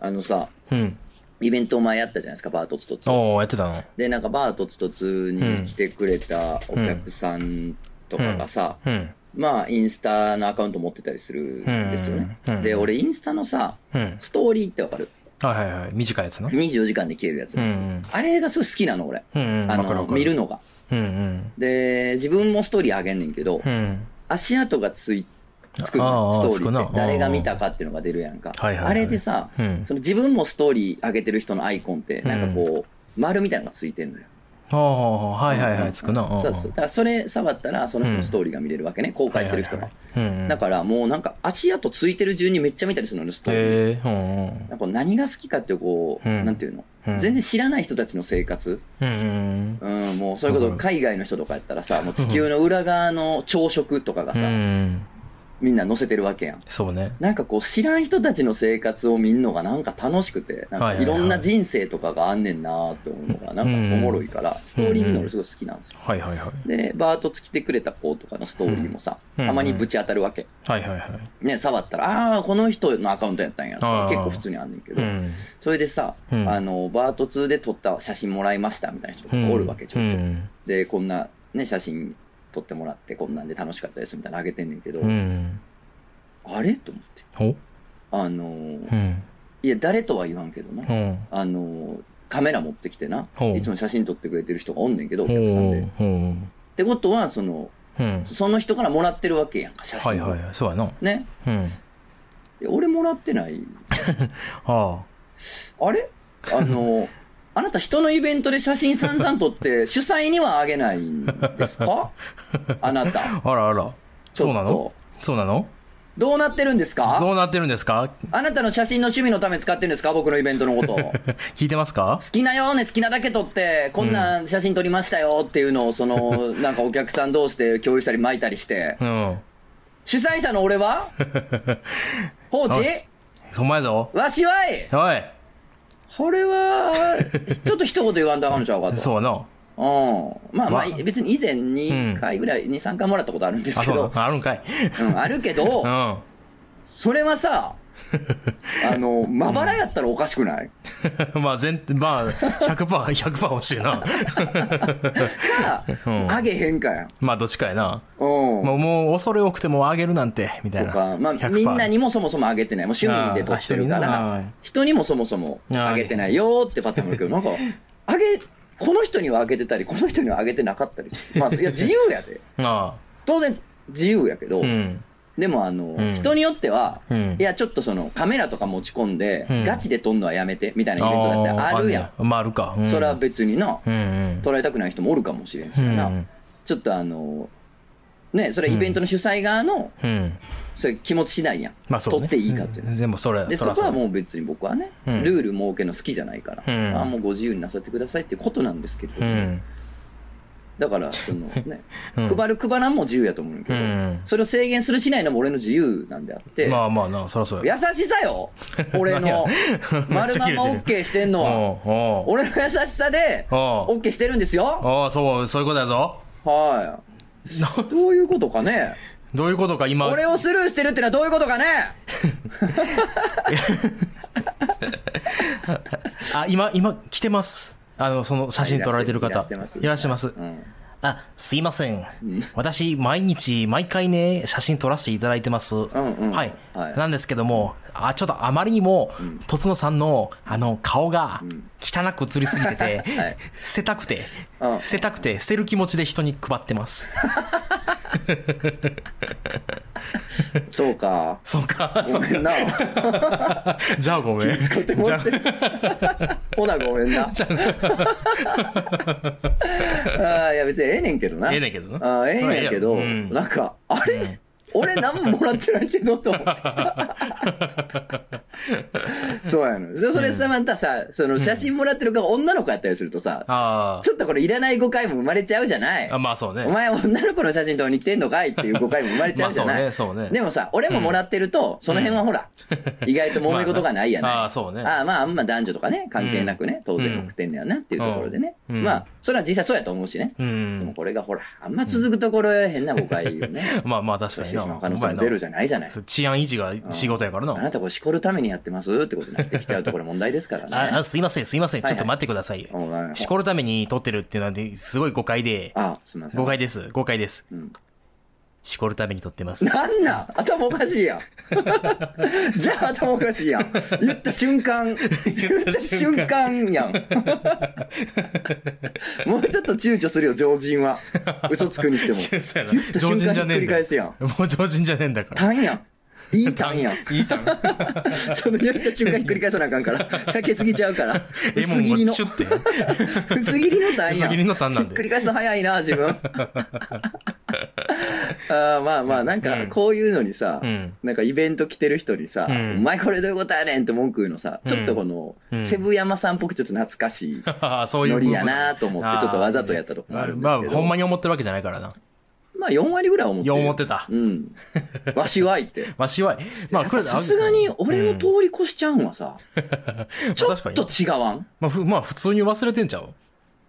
あのさ、うん。イベントを前やったじゃないですか、バートツトツ。おー、やってたの？で、なんかバートツトツに来てくれたお客さんとかがさ、うん。まあ、インスタのアカウント持ってたりするんですよね。うんうんで、俺、インスタのさ、うん。ストーリーってわかる？はいはいはい。短いやつな。?24 時間で消えるやつ。うんうん。あれがすごい好きなの、俺。うんうん。あの、わかるわかる見るのが。で、自分もストーリーあげんねんけど、うん。足跡がつい、つくストーリーって誰が見たかっていうのが出るやんか。あれでさ、うんその自分もストーリー上げてる人のアイコンって、なんかこう、丸みたいなのがついてんのよ。ああ、はいはいはい。つくな。んそうそう。だからそれ触ったら、その人のストーリーが見れるわけね。公開してる人が。だからもうなんか足跡ついてる順にめっちゃ見たりするのよ、ストーリー。なんか何が好きかってこう、うんなんていうの、うん全然知らない人たちの生活。うんもうそれこそ海外の人とかやったらさ、もう地球の裏側の朝食とかがうさ、ん。みんな載せてるわけやん。そうね。なんかこう知らん人たちの生活を見んのがなんか楽しくて、なんかいろんな人生とかがあんねんなーって思うのがなんかおもろいから、ストーリー見るの俺すごい好きなんですよ。はいはいはい。で、バートつ来てくれた子とかのストーリーもさ、うんたまにぶち当たるわけ。はいはいはい。ね、触ったら、ああー、この人のアカウントやったんやとか結構普通にあんねんけど、うん。それでさ、うんあの、バート2で撮った写真もらいましたみたいな人とかおるわけ、ちょいちょい。うん。で、こんなね、写真撮ってもらって、こんなんで楽しかったですみたいなのあげてんねんけど、うん。あれ？と思って。おあのーうん。いや、誰とは言わんけどな。うん。あのーカメラ持ってきてないつも写真撮ってくれてる人がおんねんけど、おほ客さんで。うってことは、その、うん。その人からもらってるわけやんか、写真を。はいはいはい。そうやな。ね。うん。いや俺もらってない。ああれ？あのーあなた人のイベントで写真散々撮って、主催にはあげないんですか？あなた。あ。あらあら。そうなの？そうなの？どうなってるんですどかうなってるんですか？あなたの写真の趣味のため使ってるんですか？僕のイベントのこと。好 聞いてますか？きなよね、好きなだけ撮って、こんな写真撮りましたよっていうのを、その、なんかお客さん同士で共有したり巻いたりして、うん。主催者の俺は？放置？お前ぞ。わしはいおい。これは、ちょっと一言言わんとあかんのちゃうかと。そうやな。うん。まあまあ、まあ別に以前2回ぐらい、2、3回もらったことあるんですけど、のあるんかい。うん、あるけどう、ん。それはさ、あの、まばらやったらおかしくない？まあ、全、まあ、100%、100%欲しいな。か、うんあげへんかや。まあ、どっちかやな。うん。もう、もう恐れ多くてもあげるなんて、みたいな。まあ、100%みんなにもそもそもあげてない。もう趣味で撮ってるか人にも、人にもそもそもあげてないよってパターンもあるけど、なんか、あげ、この人にはあげてたり、この人にはあげてなかったりする。まあ、いや、自由やで。あ当然、自由やけどあ。う、ん。でもあの、ん人によっては、うんいや、ちょっとその、カメラとか持ち込んで、うんガチで撮んのはやめて、みたいなイベントだってあるやん。ん。まあ、あるか。うんそれは別にな、うんうん。捉えたくない人もおるかもしれんしな。うん。ちょっとあの、ね、それはイベントの主催側の、うん。それ気持ち次第やん。まあ、そうね。撮っていいかっていうそれ、で、そこはもう別に僕はね、うんルール設けるの好きじゃないから、うんあもうご自由になさってくださいっていうことなんですけれど。だから、その ね、うん配る配らんも自由やと思うんだけど、うんそれを制限するしないのも俺の自由なんであって、まあまあな、そらそうや。優しさよ 俺の、丸まんま OK してんのは。おうおう俺の優しさで、おう OK してるんですよおうそう、そういうことやぞ。はい。どういうことかね？どういうことか、今。俺をスルーしてるってのはどういうことかね？あ、今、今、来てます。あの、その写真撮られてる方。いらっしゃいます。うん。あ、すいません。私、毎日、毎回ね、写真撮らせていただいてます。んうんはい。はいなんですけども、あ、ちょっとあまりにも、とつのさんの、あの、顔が、汚く映りすぎてて、はい 捨てたくて、うん捨てたくて、捨てる気持ちで人に配ってます。そうか。そうか、そうごめんな。か。じゃあごめん。使ってもらって。ほな、ごめんな。ああ、いや別にええねんけどな。ええねんけどなええねんけど、それええやんうんなんか、あれ、俺何ももらってないけど、と思って。そうやの。そそれさ、またさ、その写真もらってる側女の子やったりするとさ、あちょっとこれいらない誤解も生まれちゃうじゃない？あ。あ、まあそうね。お前女の子の写真撮りに来てんのかいっていう誤解も生まれちゃうじゃない？まあそうねそうねでもさ、俺ももらってると、その辺はほら、意外と揉め事がないやない。まあなああそうねああまあ、あんま男女とかね、関係なくね、当然送ってんだよなっていうところでね。うんまあ、それは実際そうやと思うしね。うでもん。これがほら、あんま続くところへ変な誤解をね。まあまあ確かにしまう可能性もゼロじゃないじゃない。治安維持が仕事やからな。あなたこれしこるためにやってますってことになってきちゃうとこれ問題ですからね。あ、すいません、すいません。ちょっと待ってくださいよ。しこるために撮ってるっていうのは、すごい誤解で。あ、すみません。誤解です。誤解です。んしこるために撮ってます。なんなん？頭おかしいやん。じゃあ頭おかしいやん。言った瞬間、言った瞬間やん。もうちょっと躊躇するよ、常人は。嘘つくにしても。言った常瞬間ひっく人じゃねえんだよ。り返すやん。もう常人じゃねえんだから。単やん。いい単やん。いいたん。その言った瞬間ひっくり返さなあかんから。かけすぎちゃうから。薄切りの。薄切りの単やん。薄切りの単なんでひっくり返すの早いな、自分。あーまあまあ、なんか、こういうのにさ、うん。なんかイベント来てる人にさ、うん。お前これどういうことやねんって文句言うのさ、ちょっとこの、うん。セブ山さんっぽくちょっと懐かしいああ、そういうノリやなと思って、ちょっとわざとやったとこもあるんですけど。まあ、ほんまに思ってるわけじゃないからな。まあ4割ぐらい思ってる思ってた。うん。わしはいって。わしは、まあ、これさすがに俺を通り越しちゃうんはさ、ちょっと違わん？まあ、ふまあ、普通に忘れてんちゃう？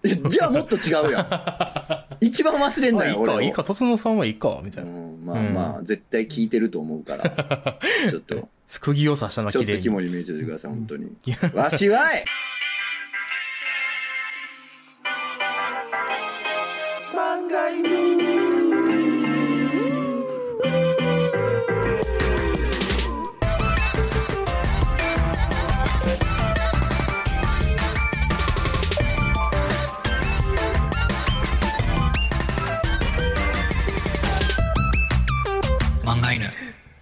じゃあもっと違うやん。一番忘れんまあ、いだよ、俺を。いか、いいか、とつのさんはいいか、みたいうな。ん、まあまあ、絶対聞いてると思うから、ちょっと、釘を刺したのちょっと。肝に銘じてください、本当に。わしはい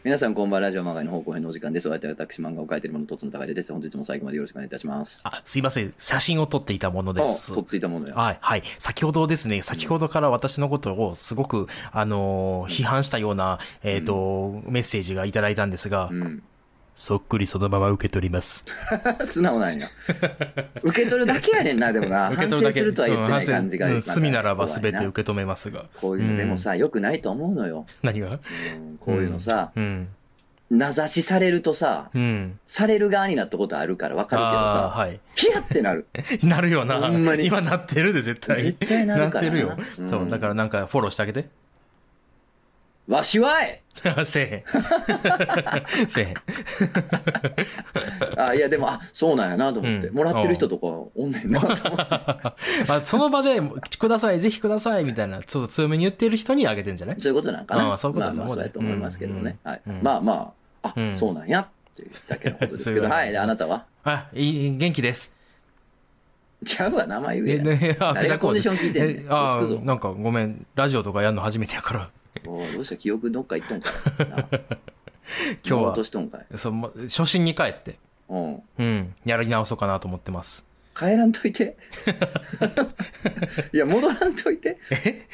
皆さんこんばんは、ラジオ漫画の方向編のお時間です。お相手は私、漫画を描いているもの、とつの高いです。本日も最後までよろしくお願いいたします。あ、すいません。写真を撮っていたものであ、す撮。っていたものや。はい、はい。先ほどですね、先ほどから私のことをすごく、あのー批判したような、えっ、と、メッセージがいただいたんですが、うん。そっくりそのまま受け取ります。素直なんや。受け取るだけやねんな、でもな。受け取るだけ。反省するとは言ってない感じがうん罪ならば全て受け止めますが。こういうのでもさ、良くないと思うのよ。何が？うんこういうのさ、うん。名指しされるとさ、うん。される側になったことあるから分かるけどあさ、あ、はい。ヒヤってなる。なるよな。ほんまに今なってるで、絶対。絶対なるからなってるよ。うんそう、だからなんかフォローしてあげて。わしはい せえへん。せえへん。あ、いやでも、あ、そうなんやなと思って。うんもらってる人とかおんねんなと思って。あその場で、ください、ぜひください、みたいな、ちょっと強めに言ってる人にあげてんじゃない？そういうことなんかな。ああそういうことまあまあ、だそうやと思いますけどね。はいうん。まあまあ、あう、んそうなんやっていうだけのことですけど。そういうわけですはい。で、あなたは？あ、いい、元気です。ちゃうわ、名前言ええ、や。ね、あ、誰がコンディション聞いてんねんえあなんかごめん、ラジオとかやるの初めてやから。おいどうした？記憶どっか行っとんかい。な 今日は落としとんかい。そう、ま初心に帰って、うん。うん、やり直そうかなと思ってます。帰らんといて。いや、戻らんといて。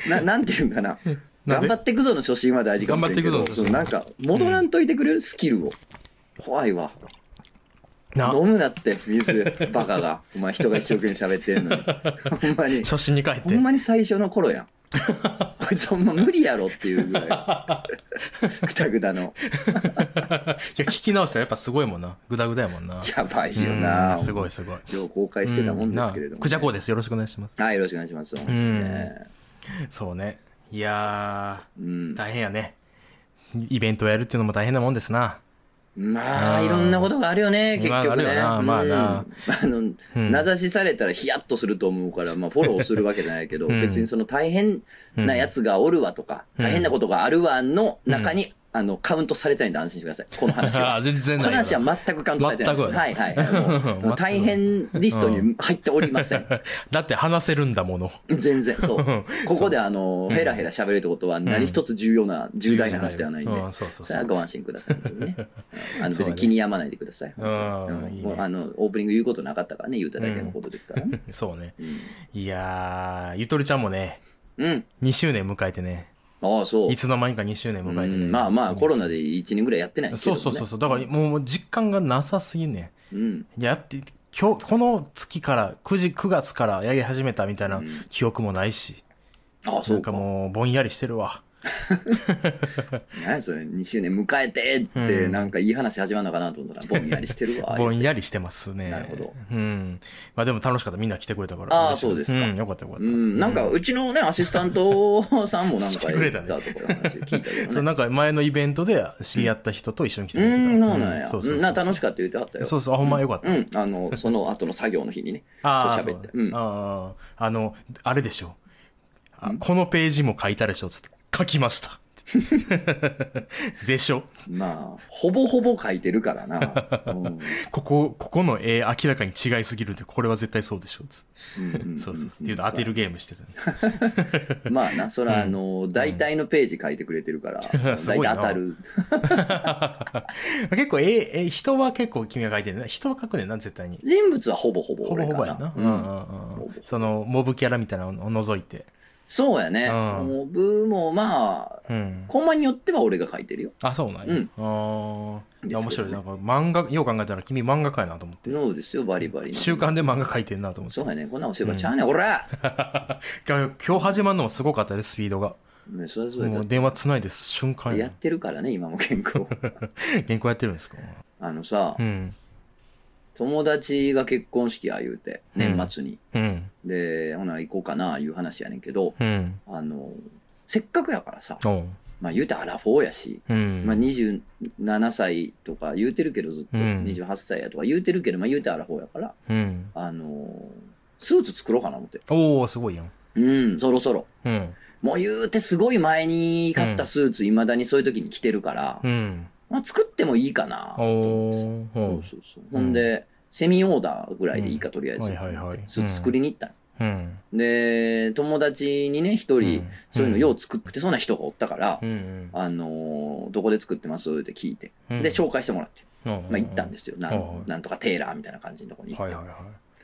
な、なんていうんかな。なんで？頑張っていくぞの初心は大事かもしれんけど、頑張っていくぞそのなんか、戻らんといてくれる？スキルを。怖いわ。な、飲むなって、水、バカが。お前人が一生懸命喋ってんのに。ほんまに。初心に帰って。ほんまに最初の頃やん。こいつほんま無理やろっていうぐらい。ぐだぐだの。いや、聞き直したらやっぱすごいもんな。ぐだぐだやもんな。やばいような。んすごいすごい。今日公開してたもんですけれども、うんなクジャコウです。よろしくお願いします。はい、よろしくお願いします。ねそうね。いやうんー、。大変やね。イベントをやるっていうのも大変なもんですな。まあ、うんいろんなことがあるよね、結まあ局ね。あるよなまあな。うん。あの、ん。名指しされたらヒヤッとすると思うから、まあ、フォローするわけじゃないけど、うん。別にその大変なやつがおるわとか、うん。大変なことがあるわの中に、あの、カウントされてないんで安心してください。この話は。あ 全然こない話は全くカウントされてないです。はいはい。もう大変リストに入っておりません。だって話せるんだもの。全然、そう。ここであの、ヘラヘラ喋れるってことは何一つ重要な、重大な話ではないんでうん、そうそうそう。ご安心ください。あの別に気に病まないでください。あの、オープニング言うことなかったからね、言うただけのことですからね。そうね。うん。いやー、ゆとりちゃんもね、うん。2周年迎えてね、ああ、そう。いつの間にか2周年迎えてね。うんまあまあ、コロナで1年ぐらいやってないけどそねうそうそうそう。だからもう実感がなさすぎんねうん。ん。やって、今日、この月から、9時、9月からやり始めたみたいなうん記憶もないし、ああ、そなんかうか。もうぼんやりしてるわ。何やそれ、2周年迎えてって、うんなんかいい話始まるのかなと思ったら、ぼんやりしてるわ。ぼんやりしてますね。なるほど。うん。まあでも楽しかった。みんな来てくれたから。あー嬉しいそうですかうん、よかったよかった。うん、なんか、うちのね、アシスタントさんもなんか来てくれたと話聞いたけそう。なんか前のイベントで知り合った人と一緒に来てくれてた。うん、そうなんや。そうそうな楽しかった言ってはったよ。そうそう、あほんまよかった。うん、あの、その後の作業の日にね。ああ、ってそううんああ、あの、あれでしょ。あこのページも書いたでしょつって。書きました。でしょ？まあ、ほぼほぼ書いてるからな。うんここ、ここの絵明らかに違いすぎるんで、これは絶対そうでしょ？つ。うんうんそうそう。っていうの当てるゲームしてたね。まあな、そら、あの、大体のページ書いてくれてるから、大体 当たる。結構、え、え、人は結構君が書いてるね。人は書くねんな、絶対に。人物はほぼほぼほぼ。ほぼやな。ううんんうんうんぼその、モブキャラみたいなのを除いて。そうやね。うんモブもまあ、うん。コマによっては俺が書いてるよ。あ、そうなんや。うんあ面白い。なんか漫画、よう考えたら君漫画家やなと思って。そうですよ、バリバリの。週刊で漫画書いてんなと思って。そうやね。こんなお仕事ちゃうねん、おら 今日始まるのもすごかったです、スピードが。ねそれはそれだもう電話つないで瞬間ややっ。てるからね、今も健康。原稿やってるんですか？あのさう、ん。友達が結婚式や言うて、年末に。うん。で、ほな行こうかな、いう話やねんけど、うん。あの、せっかくやからさ。まあ言うてアラフォーやし、うん。まあ27歳とか言うてるけどずっと、うん28歳やとか言うてるけど、まあ言うてアラフォーやから、うん。あの、スーツ作ろうかな思って。おおすごいやん。うん、そろそろ。うん。もう言うてすごい前に買ったスーツ、未だにそういう時に着てるから、うん。まあ作ってもいいかな。おそうおそうそう。ほんで、セミオーダーぐらいでいいか、とりあえず。はいはいはいスーツ作りに行ったのうん。で、友達にね、一人、そういうのよう作ってそうな人がおったから、うん。うん。あのーどこで作ってます？って聞いて、うんで、紹介してもらって、ままあ行ったんですよ。なはいんなんとかテーラーみたいな感じのとこに行って。はいはいは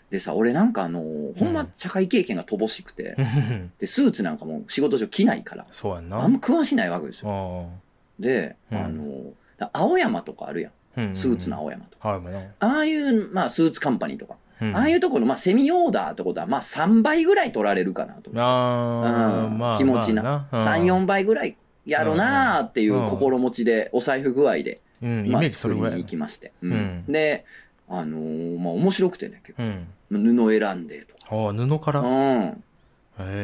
でさ、俺なんかあのーほんま社会経験が乏しくて、い。で、スーツなんかも仕事上着ないから、そうやんな。あんま詳しないわけですよ。あで、うんあのー青山とかあるやん。あ。スーツの青山とか。あな。ああいう、まあ、スーツカンパニーとか。うんああいうところ、まあ、セミオーダーってことは、まあ、3倍ぐらい取られるかなと。ああ、うんまあ。気持ちな。まあ3、4倍ぐらいやろなーっていううん心持ちで、お財布具合で、うん、イまあ、作りに行。きまして。うんうんで、あのーまあ、面白くてね、結うん。構。布選んでとか。ああ、布から。うん。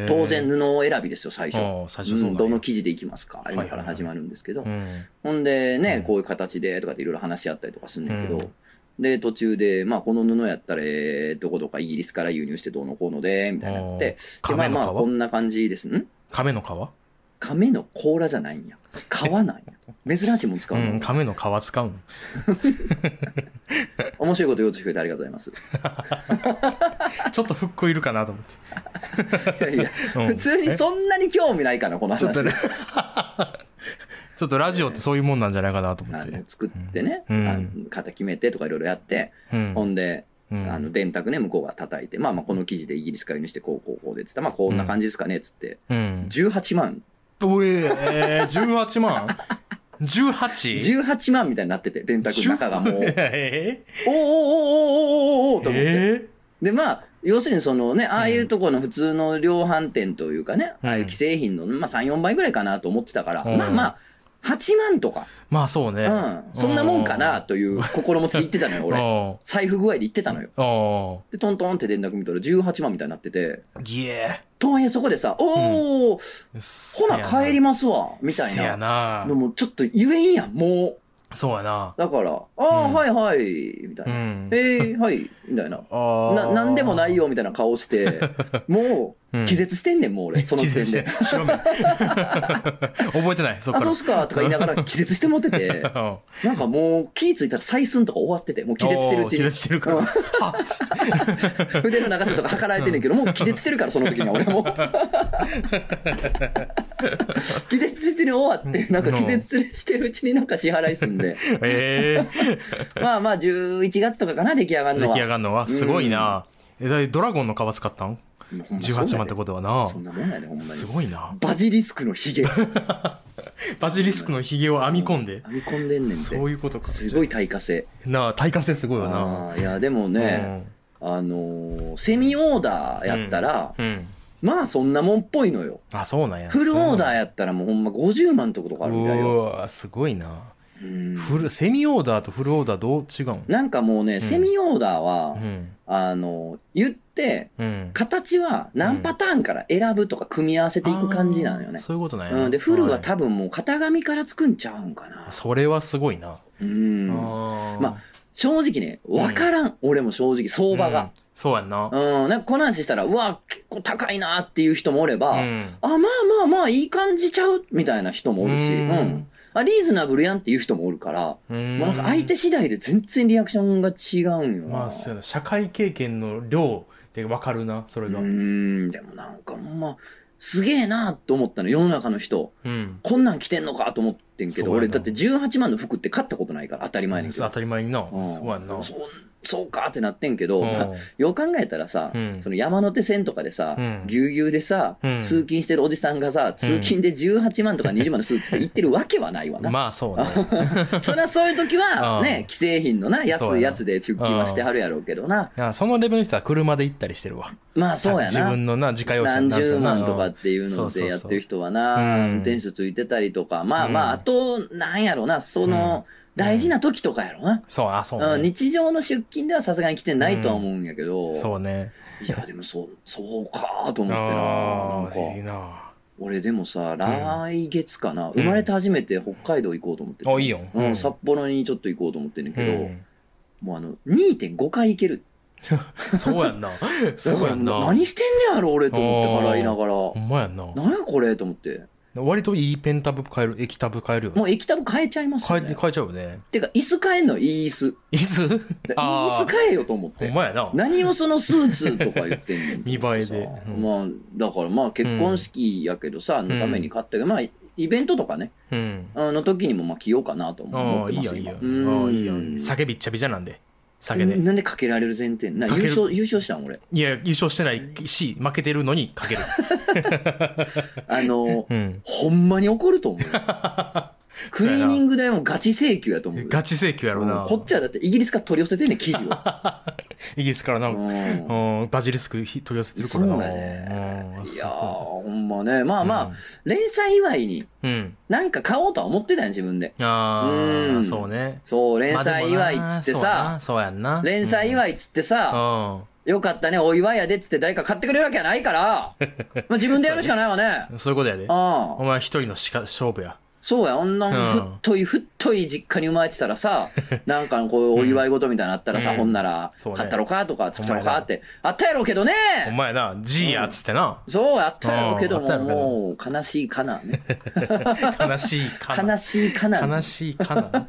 当然、布選びですよ、最初。最初そうなんどの生地でいきますか。今から始まるんですけど。う。ん。ほんでね、うんこういう形でとかっていろいろ話し合ったりとかするんだけど、うん。で、途中で、まあ、この布やったら、えーどこどかイギリスから輸入してどうのこうので、みたいになって、で、まあまあ、こんな感じです。ん？亀の皮？亀の甲羅じゃないんや。皮なんや。珍しいもん使うの？うん、亀の皮使うの。面白いこと言おうとしてくれてありがとうござい ちょっとフックいるかなと思って。ます。いやいや、うん普通にそんなに興味ないかな、この話。ちょっとね。ちょっとラジオってそういうもんなんじゃないかなと思って。作ってね、うん型決めてとかいろいろやって、うん。ほんで、うんあの、電卓ね、向こうが叩いて、まあまあ、この記事でイギリスから輸入して、こうこうこうで、つったらまあ、こんな感じですかね、つって、うん。18万、おええー、18万 ?18? 18万みたいになってて、電卓の中がもう、えおーおーおーおーおーおーおーとー、思って。えで、まあ、要するにそのね、ああいうところの普通の量販店というかね、うんああいう既製品の、まあ3、4倍ぐらいかなと思ってたから、うんまあまあ、8万とか、ー、まあそうね。うん、そんなもんかなという心持ちで言ってたのよ、俺。俺。財布具合で言ってたのよ。あで、トントンって電卓見たら18万みたいになってて、あ。ぎえ。とはいえそこでさ、おー、ほな帰りまますわ、みたいせやな。なの。もちょっと言えんやん、もう。そうやな。だから、ああ、うんはいはい、みたいうな。ん。えー、はい、みたいな。あな、なんでもないよ。よ、みたいな顔して、もう、うん気絶してんねん、もう俺、その時点で。白目 覚えてない、そっあ、から。そうっすか、とか言いながら 気絶して持ってて、うんなんかもう気ぃついたら採寸とか終わってて、もう気絶してるうちにおー気絶。してるから。うんはっつって。腕の長さとか測られてんねんけど、もう気絶してるから、その時には俺も。気絶してる終わって、なんか気絶してるうちになんか支払いすんで。ええまあまあ、11月とかかな、出来上がるのは。出来上がるのはすごいな。え、だいドラゴンの皮使ったん？?18 万ってことはな。そんなもんやで、ほんまにす。ごいな。バジリスクのヒゲ。編 バジリスクのヒゲを編み込んで。み込んでんねんて。そういうことか。すごい耐火性。なあ、耐火性すごいよな。いや、でもね、あのーセミオーダーやったら、うん。まあそんなもんっぽいのよ。あ、そうなんや。フルオーダーややったらもうほんま50万とことかあるみたいよ。うわすごいな。うんフル、セミオーダーとフルオーダーどう違うん？なんかもうね、セミオーダーは、うん。あの、言って、うん。形は何パターンから選ぶとか組み合わせていく感じなのよね。そういうことなんや。うん、で、フルは分多分もう型紙から作んちゃうんかな。それはすごいな。うん。ま正直ね、わからん。俺も正直、相場うんが。そうやんな。うん、なんかこの話したら、うわ、結構高いなっていう人もおれば、うんあ、まあまあまあ、いい感じちゃうみたいな人もおるし、ううんん。あ、リーズナブルやんっていう人もおるから、うんもうなんか相手次第で全然リアクションが違うんよな。まあ、そうやな。社会経験の量でわかるな、それが。うーん、でもなんかほんま、すげえなと思ったの、世の中の人。うん。こんなん着てんのかと思ってんけど、俺だって18万の服って買ったことないから当たり前ねんけど。当たり前にな。うんそうやんな。そうそうかってなってんけど、うん。まあよう考えたらさ、うん。その山手線とかでさ、うん。ぎゅうぎゅうでさ、うん。通勤してるおじさんがさ、通勤で18万とか20万のスーツで行ってるわけはないわな。まあ、そうね。そりゃそういう時は、うん。ね、既製品のな、安いやつで出勤はしてはるやろうけどな。いや、そのレベルの人は車で行ったりしてるわ。まあそうやな。自分のな、自家用車何十万とかっていうのでやってる人はな、うん運転手ついてたりとか、まあうん。まあ、あと、なんやろな、その、大事な時とかやろな。そう、あ、そううんね。日常の出勤ではさすがに来てないとは思うんやけど、そうね。いや、でもそう、そうかと思ってな、なんああ、か、いいな。俺でもさ、来月かな、生まれて初めて北海道行こうと思っててあ、いいよ。うん、札幌にちょっと行こうと思ってんねんけど、うんもうあの、2.5回行ける。そうやんな。そうやんな。何してんねやろ、俺と思って払いながら。ほんまやんな。なんやこれと思って。割といいペンタブ買える、液タブ買えるよね。もう液タブ変えちゃいますよね。変えて、変えちゃうよね。てか、椅子変えんの、いい椅子。椅子？い い椅子変えよと思って。ほんまやな。何をそのスーツとか言ってんね ん。見栄えでうんまあ、だからまあ結婚式やけどさ、のために買ったけど、まあ、イベントとかね、うん。あの時にもまあ着ようかなと思ってますいいやん。今ああ、いい。うん酒びっちゃびちゃなんで。酒で。なんでかけられる前提？な優勝、優勝したん？俺。いや、優勝してないし、負けてるのにかける。あの、うん。ほんまに怒ると思うよ。クリーニング代もガチ請求やと思うよ。ガチ請求やろうんな。こっちはだってイギリスから取り寄せてんねん、生地を。イギリスからな、うんうん、バジリスク取り寄せてるからな。そうやねうんいやー、ほんまね。まあまあ、うん連載祝いにうん。なんか買おうとは思ってたん自分で。ああ、うんそうね。そう、連載祝いっつってまあさ、そうやんな。連載祝いっつってさ、い。よかったね、お祝いやでっつって誰か買ってくれるわけはないから、まあ自分でやるしかないわね。うん。そういうことやで。ああお前一人のしか勝負や。そうや、女のうん太い、太い実家に生まれてたらさ、なんかこうお祝い事みたいなのあったらさ、うんほんなら買ったろかとか作ったろかって、あったやろうけどねお前な、G やっつってな。そうやったやろうけども、うんあったやろうけどもう 悲しいかなね。悲しいかな。悲しいかな。悲しいかな。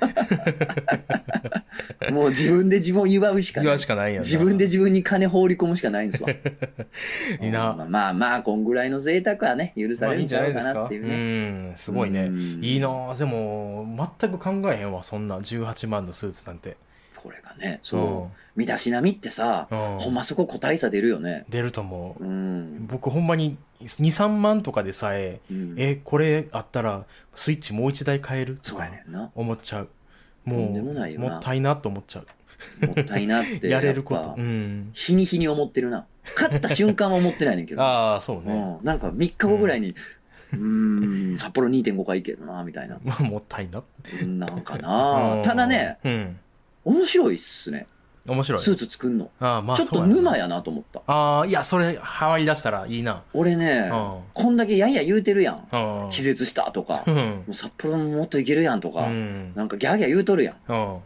もう自分で自分を祝うしかない。言わしかないや。自分で自分に金放り込むしかないんですわ。いいな。まあまあまあ、こんぐらいの贅沢はね、許されるんじゃないか。うなっていうね。ん、すごいねうん。いいなでも、全く考えへんわ、そんな18万のスーツなんて。これがね、そう。身だしなみってさ、うんほんまそこ個体差出るよね。出ると思う。うん。僕ほんまに2、3万とかでさえ、うんえ、これあったらスイッチもう一台買える？とそうかやねんな。思っちゃう。ともうもったいなと思っちゃう。もったいなって。やれることうん。日に日に思ってるな。勝った瞬間は思ってないねんけど。ああ、そうね。うん。なんか3日後ぐらいに、うーん、札幌2.5回行けるな、みたいな。もったいな。なんかな。ただね、うん。面白いっすね。面白い。スーツ作んの。ああ、まあちょっと沼やなと思った。ああ、いや、それ、ハワイ出したらいいな。俺ね、うんこんだけやんや言うてるやん。うん。気絶したとか、もうん。う札幌ももっといけるやんとうか、ん。なんかギャーギャー言うとるやん。も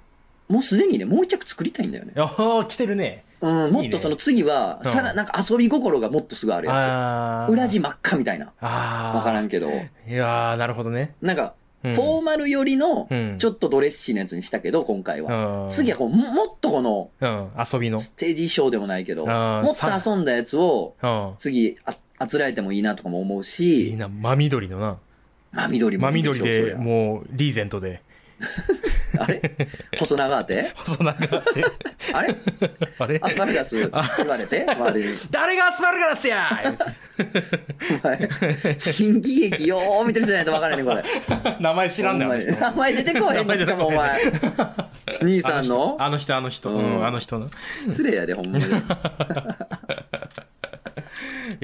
うすでにね、もう一着作りたいんだよね。ああ、来てるね。うん、もっとその次は、うんさら、なんか遊び心がもっとすぐあるや。つ。裏地真っ赤みたいな。ああ。わからんけど。いやー、なるほどね。なんか、うんフォーマル寄りのうん、ちょっとドレッシーなやつにしたけど、今回は。うん。次はこう、ももっとこの、うん、遊びの。ステージ衣装でもないけど、もっと遊んだやつを、うん。次、あ、あつらえてもいいなとかも思ういいし、な、真緑のな。真緑も真緑で、ゃもう、リーゼントで。あれ？細長あて？細長って。あれ？あれ？アスパラガス言われて？周りに。誰がアスパラガラスやお前、新喜劇よー見てる人じゃないと分からへ んねん、これ。名前知らんねん。名前出てこへんのしかもお前。兄さんの？あの人、あの人、あの人の。失礼やで、ほんまに。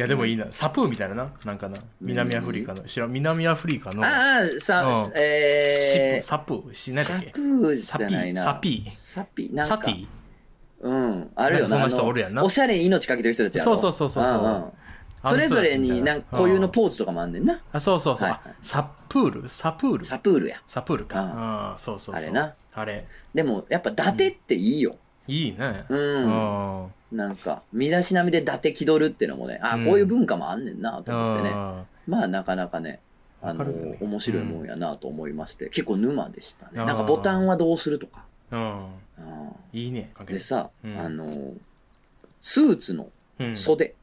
や、でもいいな。サプーみたいなな。なんかな。南アフリカの、知らん、南アフリカの、ああ、さ、うんえー、サプ、サプー、しないだっけ？サプーじゃないな。サピーサピなんかサティ？うん。あるよな。そんな人おるやんなおしゃれに命かけてる人たちやろそうそうそうそうそうんんそれぞれになんか固有のポーズとかもあんねんな。あ、そうそうそう。はいあサプール？サプール？サプールや。サプールか。うんああ、そうそうそう。あれな。あれ。でも、やっぱ伊達っていいよ。いいね。う。うんん。なんか、身だしなみで伊達気取るっていうのもね、あうんこういう文化もあんねんなと思ってね。あまあ、なかなかね、あのわかるね、面白いもんやなと思いまして、結構沼でしたね。あーなんかボタンはどうするとか。うん。うんいいね。でさ、うんあの、スーツのうん、袖袖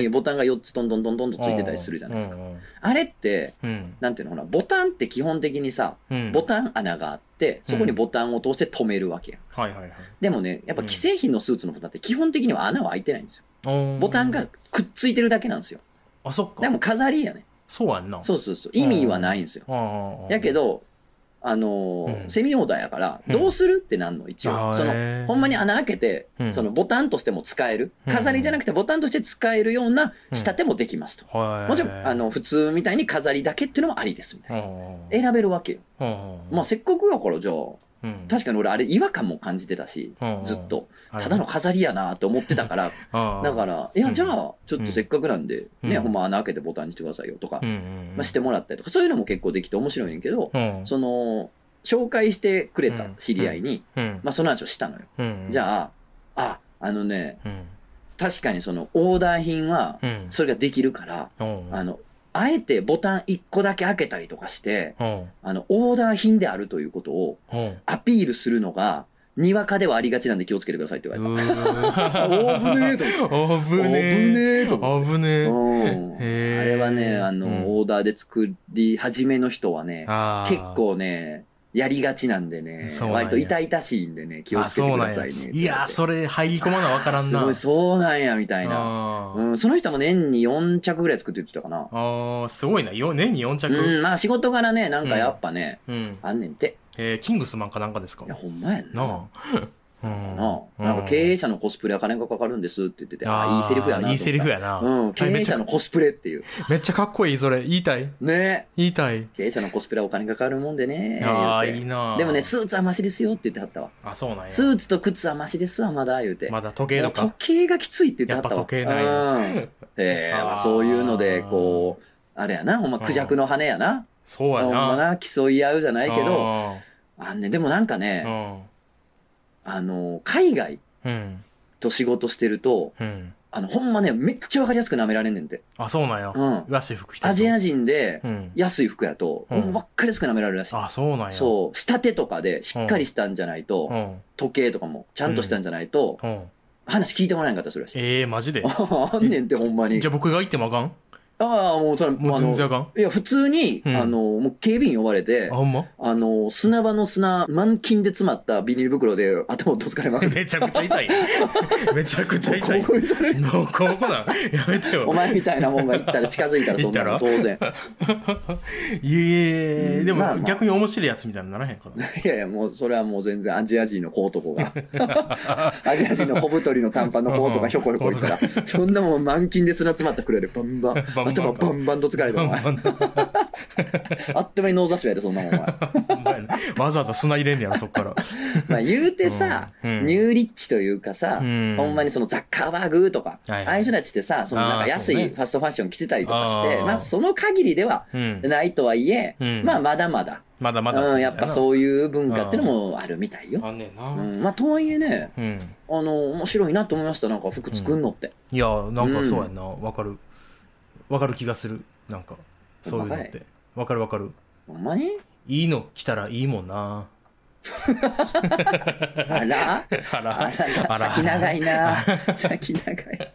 にボタンが4つトントントントンとついてたりするじゃないですか。うんあれって、うん。なんていうのかな、ボタンって基本的にさ、うん。ボタン穴があって、そこにボタンを通して止めるわけや。はいはいはい。でもね、やっぱ既製品のスーツのボタンって基本的には穴は開いてないんですよ。ボボタンがくっついてるだけなんですよ。あ、そっか。でも飾りやね。そうやんな。そうそうそう。意味はないんですよ。うやけ、ど、あのーうんセミオーダーやから、うんどうするってなんの一応。その、ほんまに穴開けて、うんそのボタンとしても使える。うん飾りじゃなくてボタンとして使えるような仕立てもできますと。はい。もちろん、あ、の、普通みたいに飾りだけっていうのもありですみたいな。うん。選べるわけよ。うん、まあ、せっかくやから、じゃあ、うん、確かに俺あれ違和感も感じてたしうん、ずっと。ただの飾りやなって思ってたから、だから、いや、じゃあ、ちょっとせっかくなんで、ね、うん。ほんま穴開けてボタンにしてくださいよとかう、ん、うん。まあ、してもらったりとか、そういうのも結構できて面白いねんけど、うん、その、紹介してくれた知り合いに、うん、まあ、その話をしたのよ。うん。じあ、ゃあ、あ、あのね、うん、確かにその、オーダー品は、うん。それができるから、うん、あの、あえてボタン1個だけ開けたりとかして、うん、あの、オーダー品であるということをうん。アピールするのが、にわかではありがちなんで気をつけてくださいって言われた。お おーぶねえと思って。危ねえ。危ねえと思って。危ねえ。うんへーあれはね、あの、うんオーダーで作り始めの人はね、結構ね、やりがちなんでね、そうなんや割と痛々しいんでね、気をあ、つけてくださいね。。いや、それ入り込まなわからんな。すごい、そうなんや、みたいな。うん、その人も年に4着ぐらい作って言ってたかな。あー、すごいな。よ年に4着？うん、まあ仕事柄ね、なんかやっぱね、うん。あんねんて。えー、キングスマンかなんかですか？いや、ほんまやんな。なあ。うんなんか経営者のコスプレは金がかかるんですって言ってて、ああ、いいセリフやな。いいセリフやな。うん、経営者のコスプレっていう。めっちゃかっこいい、それ。言いたい？ね言いたい。経営者のコスプレはお金かかるもんでね。ああ、いいなでもね、スーツはマシですよって言ってはったわ。あ、そうなんや。スーツと靴はマシですわ、まだ言うて。まだ時計とか時。計がきついって言ってはったわ。やっぱ時計ないうん。え ーまあそういうので、こう、あれやな、ほんまクジャクの羽やな。そうやほんまな。な、競い合うじゃないけど、ああんね、でもなんかーね、あの、海外。と仕事してると、うん。あの、ほんまね、めっちゃわかりやすく舐められんねんて。あ、そうなんや。うん。安い服着てるアジア人でうん。安い服やと、うんほんまわっかりやすく舐められるらしい。あ、そうなんや。そう、仕立てとかでしっかりしたんじゃないと、うん。時計とかもちゃんとしたんじゃないと、うん。話聞いてもらえんかったりするらしい。ええー、マジで？あんねんってほんまにじゃ。あ僕が行ってもあかん？ああ、もうそれ、もうあの全然あかん？いや、普通に、うんあの、もう警備員呼ばれてあ、、ほんま？あの、砂場の砂、満金で詰まったビニール袋で頭をどつかれまくる。めちゃくちゃ痛い。めちゃくちゃ痛い。興奮されるやめてよお。前みたいなもんが行ったら近づいたらそんなの当然。いえ、でまあまあも逆に面白いやつみたいにならへんかな。いやいや、もう、それはもう全然アジア人の小男が。アジア人の小太りの短パンの小男がひょこひょこいったら、そんなもん満金で砂詰まったくらいでバンバン、バンバン頭バンバンと疲れて、お前。あっという間にノーザッシュやで、そんなもん、お前。わざわざ砂入れんねやろ、そっから。まあ言うてさ、うんうんニューリッチというかさ、うんほんまにそのザッカーバーグとか、はいはいああいう人たちってさ、そのなんか安いファストファッション着てたりとかして、あーまあその限りではうん。ないとはいえ、うんまあまだまだ、まだまだ。うん、やっぱう。そういう文化っていうのもあるみたいよ。あんねんな。うん、まあとはいえね、うん。あの、面白いなと思いました。なんか服作んのって。いや、なんかそうやんな。わかる。わかる気がする。なんか、そういうのって。わかるわかる。ほんまにいいの来たらいいもんな。あら あら、あら、先長いな。先長い。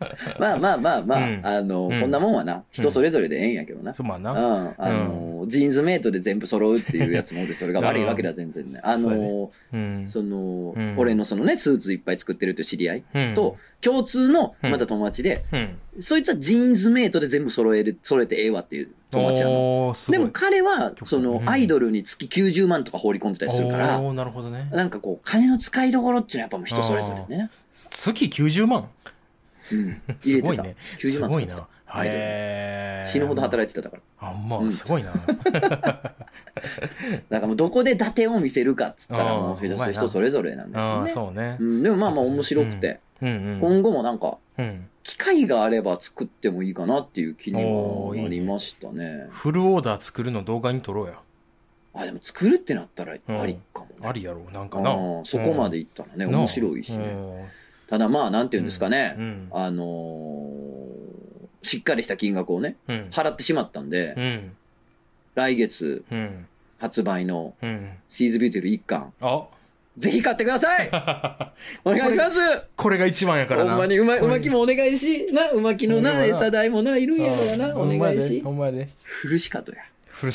まあまあまあまあ、うんあの、うんこんなもんはな、人それぞれでええんやけどな。そうまあな。うん、あの、ジーンズメイトで全部揃うっていうやつもおるそれが悪いわけでは全然ね。あそうやの、うん。その、うん俺のそのね、スーツいっぱい作ってるっていう知り合いうんと、共通のうんまた友達で、うん。そいつはジーンズメイトで全部揃える、揃えてええわっていう友達なの。おー、すごい。でも彼は、そのう、んアイドルに月90万とか放り込んでたりするから、おー、なるほどね。なんかこう、金の使いどころっていうのはやっぱもう人それぞれね。月90万？うん。入れてた。すごいね。90すごい万使ってたな。。へー死ぬほど働いてただから。あ、まあ、うんすごいな。だからもうどこで伊達を見せるかっつったらもう人それぞれなんですよね。そうねう。ん、でもまあまあ面白くて、うんうん。今後もなんかうん。機会があれば作ってもいいかなっていう気にはなりましたね。フルオーダー作るの動画に撮ろうや。あ、でも作るってなったらうんありかもね。ありやろう。なんあかな。ーそこまでいったらね、な面白いしね。ね。ただまあ、なんていうんですかね、うん。あのーしっかりした金額をね、うん。払ってしまったんで、うん。来月うん。発売のうん。 She's beautiful 1巻、あぜひ買ってください お願いしますこれが一番やからな。ほんまにうま、うまきもお願いし、な、うまきのな、餌代もな、いるんやからな、お願いしほ。んまやで。フルシカトや。フル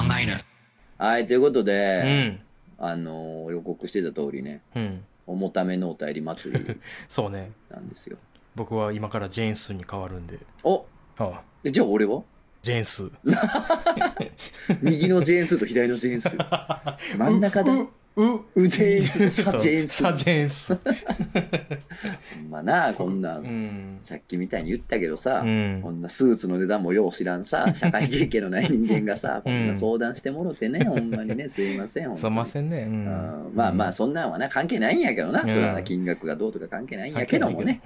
シカト。はい、ということうで、ん。あのー予告してた通りね、うん。重ためのお便り祭り そうね。なんですよ。僕は今からジェーンスに変わるんで。おああえじゃあ俺は？ジェーンス。右のジェーンスと左のジェーンス。真ん中だ。う、う、ジェーンスとそうサジェーンス。サジェーンス。まあな、こんな、うん。さっきみたいに言ったけどさ、うんこんなスーツの値段もよう知らんさ、社会経験のない人間がさ、こんな相談してもろてね、ほんまにね、すいません。すいません。ね。うんまあまあ、そんなんはな、関係ないんやけどな。うんそれはな金額がどうとか関係ないんやけどもね。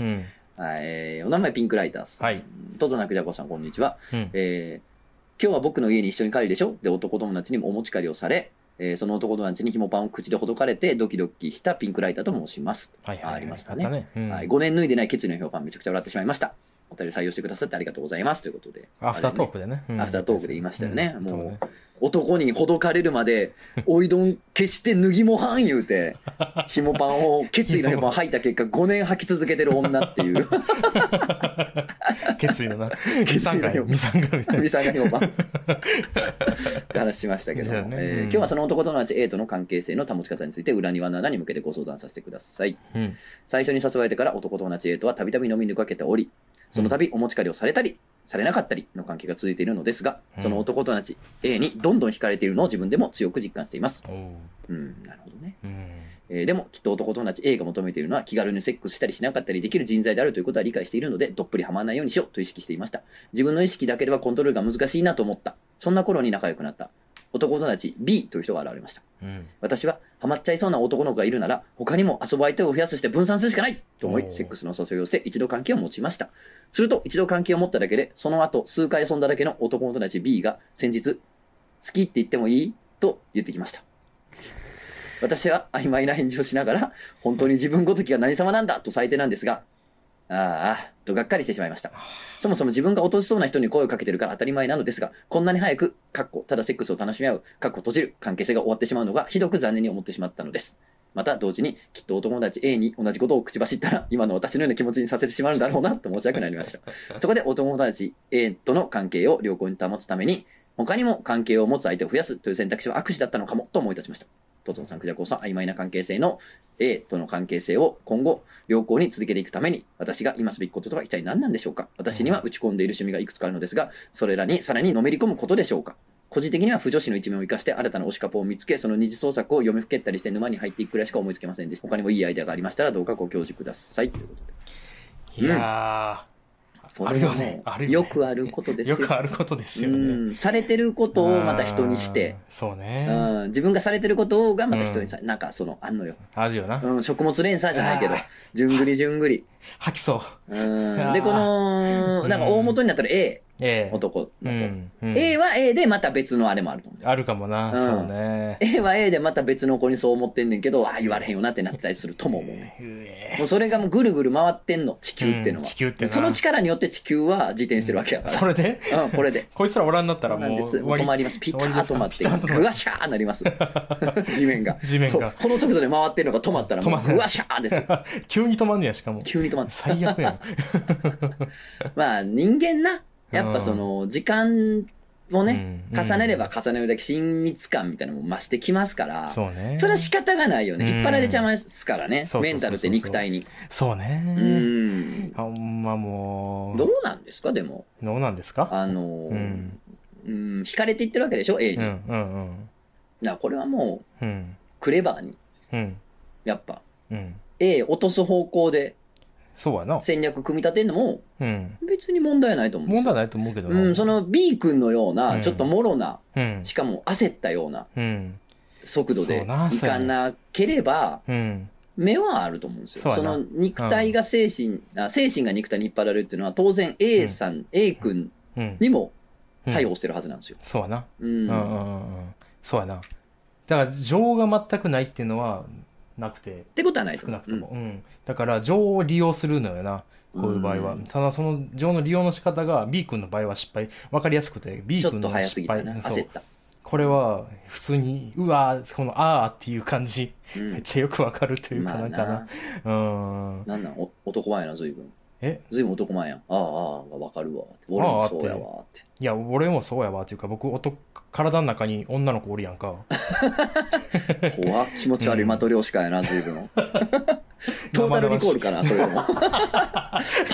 はい、お名前ピンクライターさん。はい。とぞなくじゃこさん、こんにちは。うん。えー今日は僕の家に一緒に帰るでしょで男友達にもお持ち帰りをされ、えーその男友達に紐パンを口でほどかれてドキドキしたピンクライターと申します。はいはい。ありましたねね。うんはい、5年脱いでない決意の評判めちゃくちゃ笑ってしまいました。お便り採用してくださってありがとうございますということで。アフタートーク。クでね。うんアフタートークで言いましたよねんもう男にほどかれるまで、おいどん決して脱ぎもはん言うて、紐パンを、決意の紐パンを履いた結果5年履き続けてる女っていう、決意のな。決意のミサンガミサンガみたいミさんが紐パン。って話しましたけどねうんえー今日はその男友達 A との関係性の保ち方について裏庭の穴に向けてご相談させてください。な。うん。最初に誘われてから男友達 A とはたびたび飲みに出かけており、その度お持ち帰りをされたり、されなかったりの関係が続いているのですが、うんその男友達 A にどんどん惹かれているのを自分でも強く実感しています。おううん、なるほどね。うん。えーでも、きっと男友達 A が求めているのは気軽にセックスしたりしなかったりできる人材であるということは理解しているので、どっぷりハマらないようにしようと意識していました。自分の意識だけではコントロールが難しいなと思った。そんな頃に仲良くなった。男友達 B という人が現れました。うん。私はハマっちゃいそうな男の子がいるなら他にも遊ぶ相手を増やすして分散するしかない！と思いセックスの誘いをして一度関係を持ちました。すると一度関係を持っただけでその後数回遊んだだけの男友達 B が先日好きって言ってもいい？と言ってきました。私は曖昧な返事をしながら本当に自分ごときが何様なんだ？と最低なんですがああとがっかりしてしまいましたそもそも自分が落としそうな人に声をかけてるから当たり前なのですが、こんなに早く、かっこ、ただセックスを楽しみ合う、かっこ閉じる関係性が終わってしまうのがひどく残念に思ってしまったのです。また同時に、きっとお友達 A に同じことを口走ったら、今の私のような気持ちにさせてしまうんだろうな、と申し訳なりました。そこでお友達 A との関係を良好に保つために、他にも関係を持つ相手を増やすという選択肢は悪手だったのかも、と思い立ちました。トトンさん、クジャコウさん、曖昧な関係性の A との関係性を今後、良好に続けていくために、私が今すべきこととは一体何なんでしょうか？私には打ち込んでいる趣味がいくつかあるのですが、それらにさらにのめり込むことでしょうか？個人的には不女子の一面を生かして新たな推しカポを見つけ、その二次創作を読みふけったりして沼に入っていくくらいしか思いつけませんでした。他にもいいアイデアがありましたらどうかご教授ください。ということで。いやこあるよねれはもあるよねうよくあることでー、すよ。よくあることですようね。ん、されてることをまた人にして。そううね。ん、自分がされてることがまた人にさ、なんかその、あんのよ。あるよな。うん、食物連鎖じゃないけどじゅんぐりじゅんぐり。吐きそう。うん。で、この、なんか大元になったら A、ええ。男うの子。ん。うん A は A でまた別のあれもあると思う。あるかもな。うんそうね。A は A でまた別の子にそう思ってんねんけど、ああ、言われへんよなってなったりするとも思うもうそれがもうぐるぐる回ってんの、地球ってのうんは。地球ってなその力によって地球は自転してるわけやから。それで？うん、これで。こいつらおらんなったらそうなんもうです。もう止まります。ピターッと止まって、ピタッと止まぐわしゃーなります。地面が。地面がここの速度で回ってるのが止まったらもうぐわしゃーですよ。急に止まんねや、しかも。急に止まって。最悪やん。まあ人間な、やっぱその時間をね、うん重ねれば重ねるだけ親密感みたいなのも増してきますから、そうね。それは仕方がないよね。うん引っ張られちゃいますからね。そうそうそうそうメンタルって肉体に。そうね。うん。ほんまもう。どうなんですかでも。どうなんですか？あのーうん。うん、惹かれていってるわけでしょ ?A に。うんだかうんらこれはもう、うん。うん。クレバーに、うん。やっぱ、うん。A 落とす方向でそうやな。戦略組み立てるのも、うん。別に問題ないと思うんですよ。問題ないと思うけどな。うん、その B 君のよううな、んちょっともろな、うん。しかも焦ったようなうん。速度でそうないかなければ、うん。目はあると思うんですよ。そうやなその肉体が精神、あ精神が肉体に引っ張られるっていうのは当然 A さん、A 君うん。にも作用してるはずなんですよ。そうやな。うん。うんうんうんうん。そうやな。だから情が全くないっていうのはなくて、ってことはない少なくとも。うん。だから情を利用するのよな。こういう場合は。うんただその情の利用の仕方が B 君の場合は失敗。わかりやすくて、B 君のちょっと早すぎ失敗。った。これは普通に、うわーこのあーっていう感じ、うんめっちゃよくわかるというかまあなんかな。な。うん。なんなん？お男前やな、随分。え？随分男前やん。ああ、ああ、わかるわ。俺もそうやわ。って。いや、俺もそうやわっていうか、僕、男、体の中に女の子おるやんか。怖っ気持ち悪いマトリョーシカやな、随分。トータルリコールかな、それでも。パ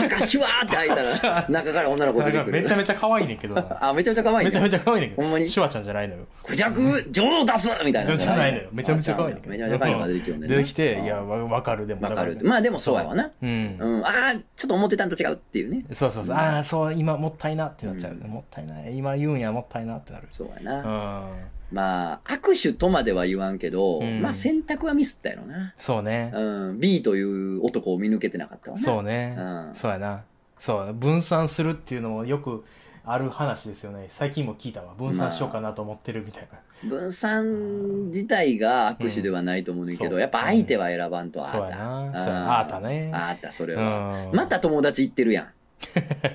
カシュワーって開いたら、中から女の子出てくる。めちゃめちゃ可愛いねんけどな。あ、めちゃめちゃ可愛いめちゃめね。ちゃ可愛いねんけど。ほんまに？シュワちゃんじゃないのよ。クジャク、女王出すみたいな。じゃないのよ。めちゃめちゃ可愛いねんけど。めちゃめちゃ可愛いのが出てきてるんだよね出てきて、あいや、わわかる、でも。わかるまあでもそうやわな。うん。うん。ああ、ちょっと思ってたんと違うっていうね。そうそうそう。ああ、そう、今もったいなってなっちゃう。うんもったいない。今言うんや、もったいなってなる。そうやうな。ん。まあ、握手とまでは言わんけど、うんまあ選択はミスったやろな。そうね。うん。B という男を見抜けてなかったわな。そうねうん。そうやな。そう、分散するっていうのもよくある話ですよね。最近も聞いたわ。分散しようかなと思ってるみたいな。分散自体が握手ではないと思うねんだけど、うんやっぱ相手は選ばんとあた。な。そうやな。あーたね。あった、それは。うんまた友達言ってるやん。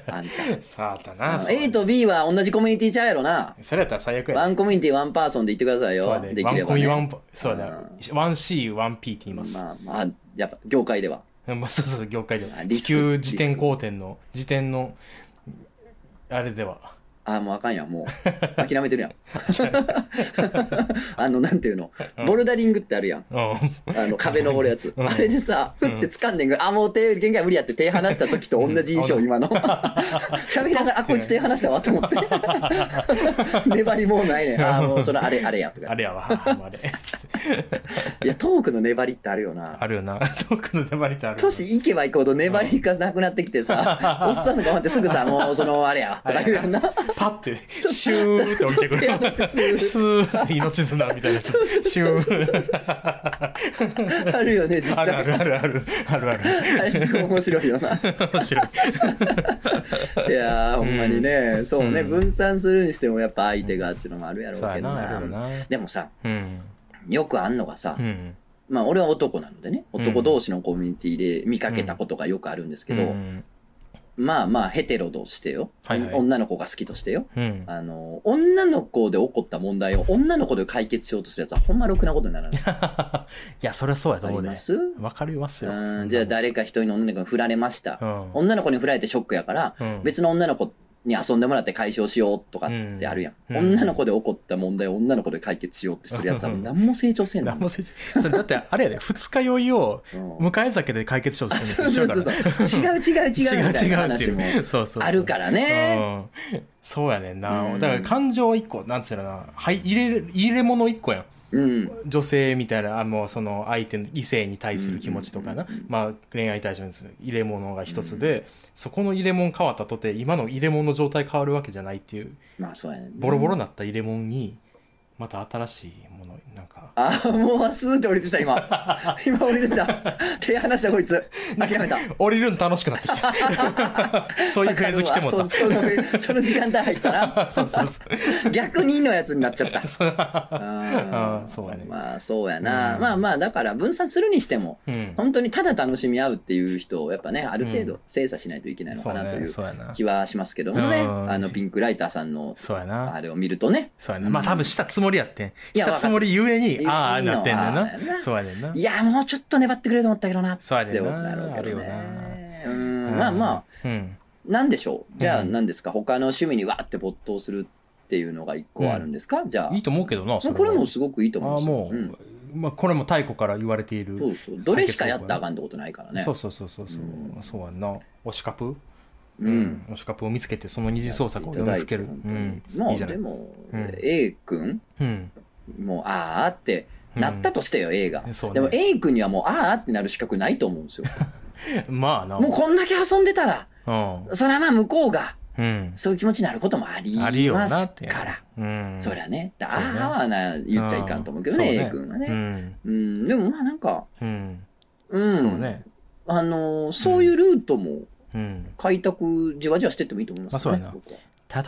あんた。さあたな。A と B は同じコミュニティちゃうやろな。それやったら最悪やワンコミュニティワンパーソンで言ってくださいよ。そうやで。できれば、ワンコミね。ワンパ、そうだ。ワン C、ワン P って言います。まあまあ、やっぱ業界では。まあ、そうそう、業界では。地球自転公転の、自転の、あれでは。ああ、もうあかんやん、もう。諦めてるやん。あの、なんていうの、ボルダリングってあるやん。うん。あの、壁登るやつ。うんあれでさ、ふって掴んでんが、あ、もう手、限界無理やって手離した時と同じ印象、うん今の。喋りながら、あ、こいつ手離したわと思って。粘りもうないねん。あ、もうその、あれ、あれやとか。あれやわ、あれ。いや、トークの粘りってあるよな。あるよな。トークの粘りってあるよな。年いけばいくほど粘りがなくなってきてさ、おっさんの頑張ってすぐさ、もうその、あれや、とか言うやんな。パッて、シューって降りてくる。スーって命綱みたいなやつ。シュー。あるよね、実際。あるあるあるある。あるあれすごい面白いよな。面白い。いやー、ほんまにね、そうね、うん分散するにしてもやっぱ相手がっていうのもあるやろそうけど。でもさ、うん。よくあんのがさう、ん。まあ俺は男なのでね、男同士のコミュニティで見かけたことがよくあるんですけど、うんまあまあヘテロとしてよ、はいはい女の子が好きとしてよ、うん。あの、女の子で起こった問題を女の子で解決しようとするやつはほんまろくなことにならない。いや、そりゃそうやと思うでありま。す？わかりますよ。うん、じゃあ誰か一人の女の子に振られました。うん。女の子に振られてショックやから、うん別の女の子に遊んでもらって解消しようとかってあるやん。うん女の子で起こった問題を女の子で解決しようってするやつはうん何も成長せんの。何もせちそれだって、あれやで、二日酔いをうん迎え酒で解決しようとしてそる一緒やから。違う違う違うみたいな違う話も。あるからね。うん。そうやねんうな。んだから感情一個、なんつうのな、はい、入れる、入れ物一個やん。うん。女性みたいな、あの、その相手の異性に対する気持ちとかな。まあ、恋愛対象にする入れ物が一つで、そこの入れ物変わったとて、今の入れ物の状態変わるわけじゃないっていう、まあそうやね。ボロボロなった入れ物に、また新しいもの、なんか、ああ、もうスーって降りてた今。今降りてた。手離したこいつ。諦めた。降りるの楽しくなってきた。そういうフェーズ来てもそ。そのその時間帯入ったら、そうそうそう。逆にのやつになっちゃった。ああーそうやねまあそうやな。うんまあまあだから分散するにしても、うん。本当にただ楽しみ合うっていう人をやっぱね、ある程う度精査しないといけないのかなという。気はしますけどもね。うんあのピンクライターさんのそうやな。あれを見るとね。そうやな。まあ多分したつもりやってしたつもりゆえに、ああ、なってんな。なそうやねんな。いや、もうちょっと粘ってくれると思ったけどなそうやねんなあるよね。うん、まあまあ、うん。なんでしょう？じゃあうん何ですか？他の趣味にわーって没頭するっていうのが一個あるんですか？じゃあ。いいと思うけどな、そこれもはすごくいいと思うんああ、ですよ。まあこれも太古から言われている。そうそう。どれしかやったらあかんってことないからね。そうそうそうそうそううん。そうやんな。推しカプ？うん推しカップを見つけて、その二次創作を読み吹ける。うん。まあ。でも、うん A 君？うん。もうあーってなったとしてよ、A が。そうねでも A 君にはもうあーってなる資格ないと思うんですよ。まあな。もうこんだけ遊んでたら、うん。それはまあ向こうがうん。そういう気持ちになることもありありよますなって。から。うん。そりゃね。だそうねあーはな、言っちゃいかんと思うけどね、うん A 君はね。うん。うん、でもまあなんか、うん。うん。そうね。あのーそういうルートもうん。開拓、じわじわしてってもいいと思いますね。まあそうやな僕は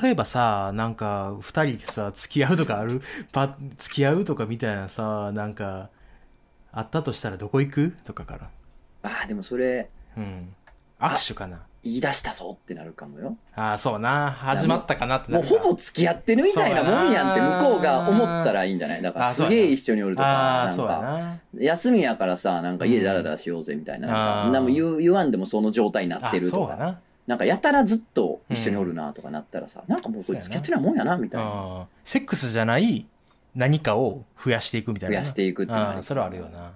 例えばさ、なんか、二人でさ、付き合うとかある？パ、付き合うとかみたいなさ、なんか、あったとしたらどこ行く？とかから。ああ、でもそれ、うん。握手かな。言い出したぞってなるかもよ。ああ、そうな。始まったかなってなもうるかほぼ付き合ってるみたいなもんやんってそうやな向こうが思ったらいいんじゃない？だからあそうやなすげえ一緒におるとあか、あ、なんか、そうやな。休みやからさ、なんか家でダラダラしようぜみたいな、なんか、あーなんも言う言わんでもその状態になあってるとか、そうやな。なんかやたらずっと一緒におるなとかなったらさ、なんかもうこれ付き合ってないもんやなみたいな。セックスじゃない何かを増やしていくみたいな。増やしていくっていうのそれはあるよな。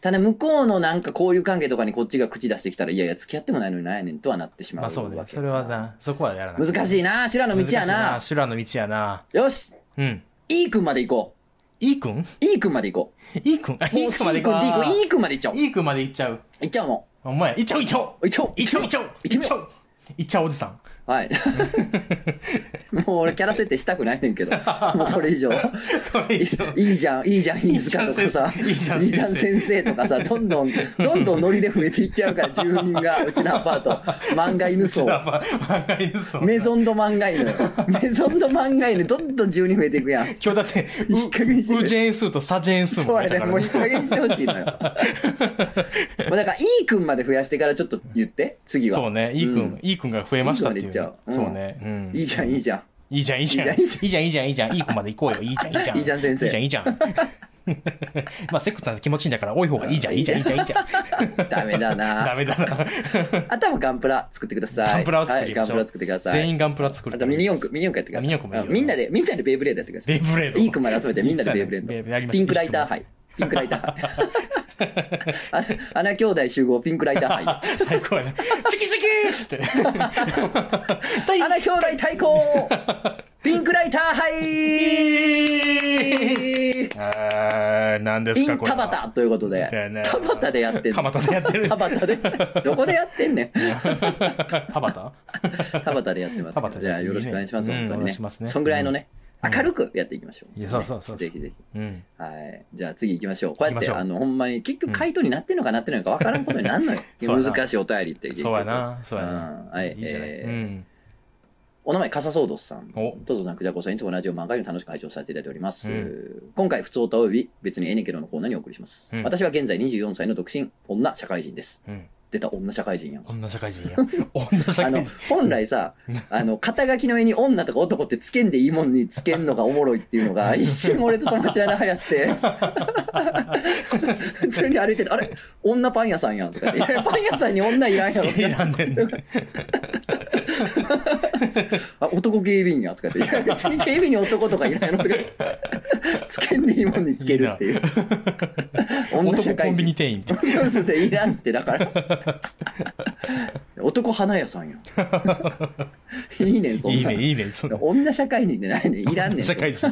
ただ向こうのなんかこういう関係とかにこっちが口出してきたら、いやいや付き合ってもないのになんやねんとはなってしうん。まう。まあそうね。それはな、そこはやらない。難しいな修羅の道やな修羅の道やな。よしうん。!E 君まで行こ E 君？う !E 君まで行こ ?E 君？あうも ?E う C 君君まで行こ君、E 君まで行っちゃおうう。E 君まで行っちゃう。行っちゃおうもお前、行っちゃう行っちゃうう。行っちゃおう行っちゃう行っちゃう行っちゃう行っちゃうおじさん。はい。もう俺キャラ設定したくないねんけど、もうこれ以上。これ以上。いいじゃん、いいじゃん、飯塚とかさ、いいじゃんいいじゃん先先生とかさ、どんどん、どんどんノリで増えていっちゃうから、住人が、うちのアパート、漫画犬層。漫画犬層。メゾンド漫画犬。メゾンド漫画犬、どんどん住人増えていくやん。今日だって、いい加減にしてウジェーンスーとサジェーンスーそうやね、もういい加減にしてほしいのよ。もうだから、E 君まで増やしてからちょっと言って、次は。そうね、いいくん、いいくんが増えましたっていう。ゃうそうね。うん。いいじゃん、いいじゃん。いいじゃん、いいじゃん。いいじゃんいいじゃん、いいじゃん、いいじゃん、いいくんまで行こうよ。いいじゃん、いいじゃん。いいじゃん先生いいじゃん、いいじゃん。まあ、セックスなんて気持ちいいんだから多い方がいいじゃん、いいじゃん、いいじゃん、いいじゃん。ダメだダな。メだな。頭 ガンプラ作ってください。ガンプラを作りましょうはいガンプラ作ってください。全員ガンプラ作るあとミニ四駆、ミニ四駆やってください。ミニ四駆もいいようんみんなで、みんなでベイブレードやってください。ベイブレード。いい君まで集めてみんなでベイブレードピンクライター杯。ピンクライター杯。あ穴兄弟集合ピンクライター杯。最高やね。チキチキーっつって。穴兄弟対抗ピンクライター杯あー、何ですか、インこれは。田畑ということで。田畑でやってん田の。畑でやってる。田畑で。どこでやってんねん。田畑田畑でやってますじゃあよろしくお願いします。うん本当にね。そんぐらいのね、うん明るくやっていきましょう。いやそうそうそうぜひぜひ。うん。はい。じゃあ次行きましょう。こうやって、あの、ほんまに、結局回答になってんのかなってないのか分からんことになるのよ。難しいお便りって。そうやな、そうやうんな。はい。いい。え。お名前、笠ソードスさん。おトトさん、クジャコさん、いつもラジオ漫画に楽しく拝聴させていただいております。う今回、普通歌および別にエネケロのコーナーにお送りします。うん私は現在24歳の独身、女社会人です。うん。出た、女社会人やん。女社会人や。女社あの会人。、本来さ、あの、肩書きの絵に女とか男ってつけんでいいもんにつけんのがおもろいっていうのが、一瞬俺と友達の間流行って、普通に歩いてて、あれ？女パン屋さんやんとか言って、いやパン屋さんに女いらんやろといらか、んね。あ、男警備員やとか言って、いや別に警備員に男とかいらんやろとか、つけんでいいもんにつけるっていう。女社会男コンビニ人。店員って。そうそうそう、いらんって、だから。男花屋さんやん。いいねん、そんなのいいね、いいね。そんな女社会人でないねんいらんねん。社会人。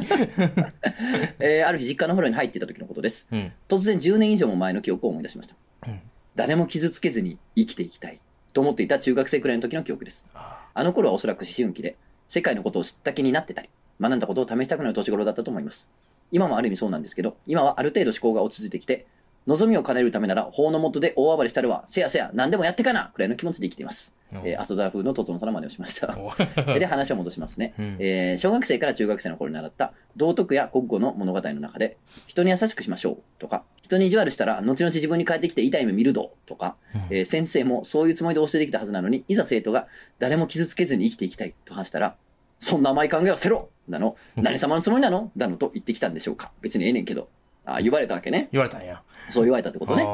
えーある日実家の風呂に入っていた時のことです。うん。突然10年以上も前の記憶を思い出しました。うん誰も傷つけずに生きていきたいと思っていた中学生くらいの時の記憶です。ああの頃はおそらく思春期で、世界のことを知った気になってたり、学んだことを試したくなる年頃だったと思います。今もある意味そうなんですけど、今はある程度思考が落ち着いてきて、望みを叶えるためなら法の下で大暴れしたるわ、せやせや、何でもやってかな。くらいの気持ちで生きています。ーえー、アソドラ風のトツノさんの真似をしました。お で、話を戻しますね。うん。えー小学生から中学生の頃に習った道徳や国語の物語の中で、人に優しくしましょう。とか、人に意地悪したら後々自分に返ってきて痛い目見るどとか、えー先生もそういうつもりで教えてきたはずなのに、いざ生徒が誰も傷つけずに生きていきたい。と話したら、そんな甘い考えを捨てろだの、何様のつもりなの？だのと言ってきたんでしょうか。別にええねんけど。あ言われたわけね。言われたんや。そう言われたってことね。ね。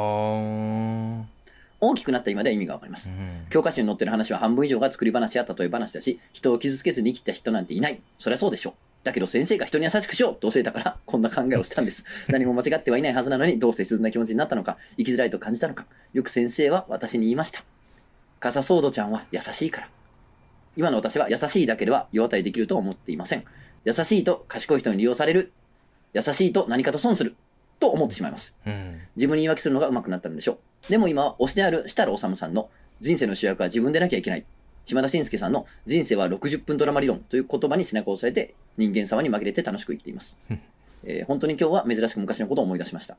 大きくなった今では意味がわかりますう。ん教科書に載ってる話は半分以上が作り話や例え話だし、人を傷つけずに生きた人なんていない。そりゃそうでしょう。だけど先生が人に優しくしようと教えたから、こんな考えをしたんです。何も間違ってはいないはずなのに、どうせ切な気持ちになったのか、生きづらいと感じたのか、よく先生は私に言いました。カサソードちゃんは優しいから。今の私は優しいだけでは世渡りできるとは思っていません。優しいと賢い人に利用される。優しいと何かと損する。と思ってしまいます。うん。自分に言い訳するのが上手くなったのでしょう。でも今は推しである設楽治さんの人生の主役は自分でなきゃいけない。島田紳介さんの人生は60分ドラマ理論という言葉に背中を押されて人間様に紛れて楽しく生きています。えー本当に今日は珍しく昔のことを思い出しました。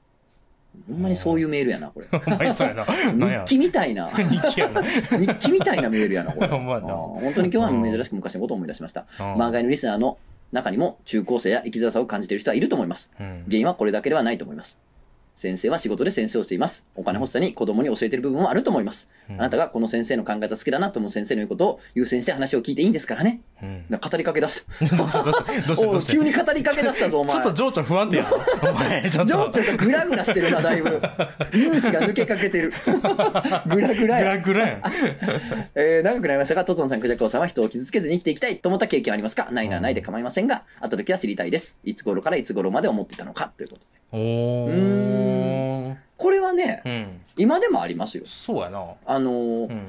ほんまにそういうメールやな、これ。日記みたいな、日記やな。日記みたいなメールやな、これ。ほんま本当に今日は珍しく昔のことを思い出しました。うん漫画のリスナーの中にも中高生や生きづらさを感じている人はいると思います。うん原因はこれだけではないと思います。先生は仕事で先生をしています。お金欲しさに子供に教えている部分もあると思います。うんあなたがこの先生の考え方好きだなと思う先生の言うことを優先して話を聞いていいんですからね。うん語りかけ出した。どうしたどうしたどうしたううした急に語りかけ出したぞ、お前。ちょっと情緒不安定やな。お前、ちょっと。情緒がグラグラしてるな、だいぶ。粒子が抜けかけてる。グラグラグや。ラグラやん。えー、長くなりましたが、トツノさん、クジャコウさんは人を傷つけずに生きていきたいと思った経験はありますか？ないならないで構いませんが、あった時は知りたいです。いつ頃からいつ頃まで思っていたのかということで。おうー。これはね、うん。今でもありますよ。そうやな。あのーうん。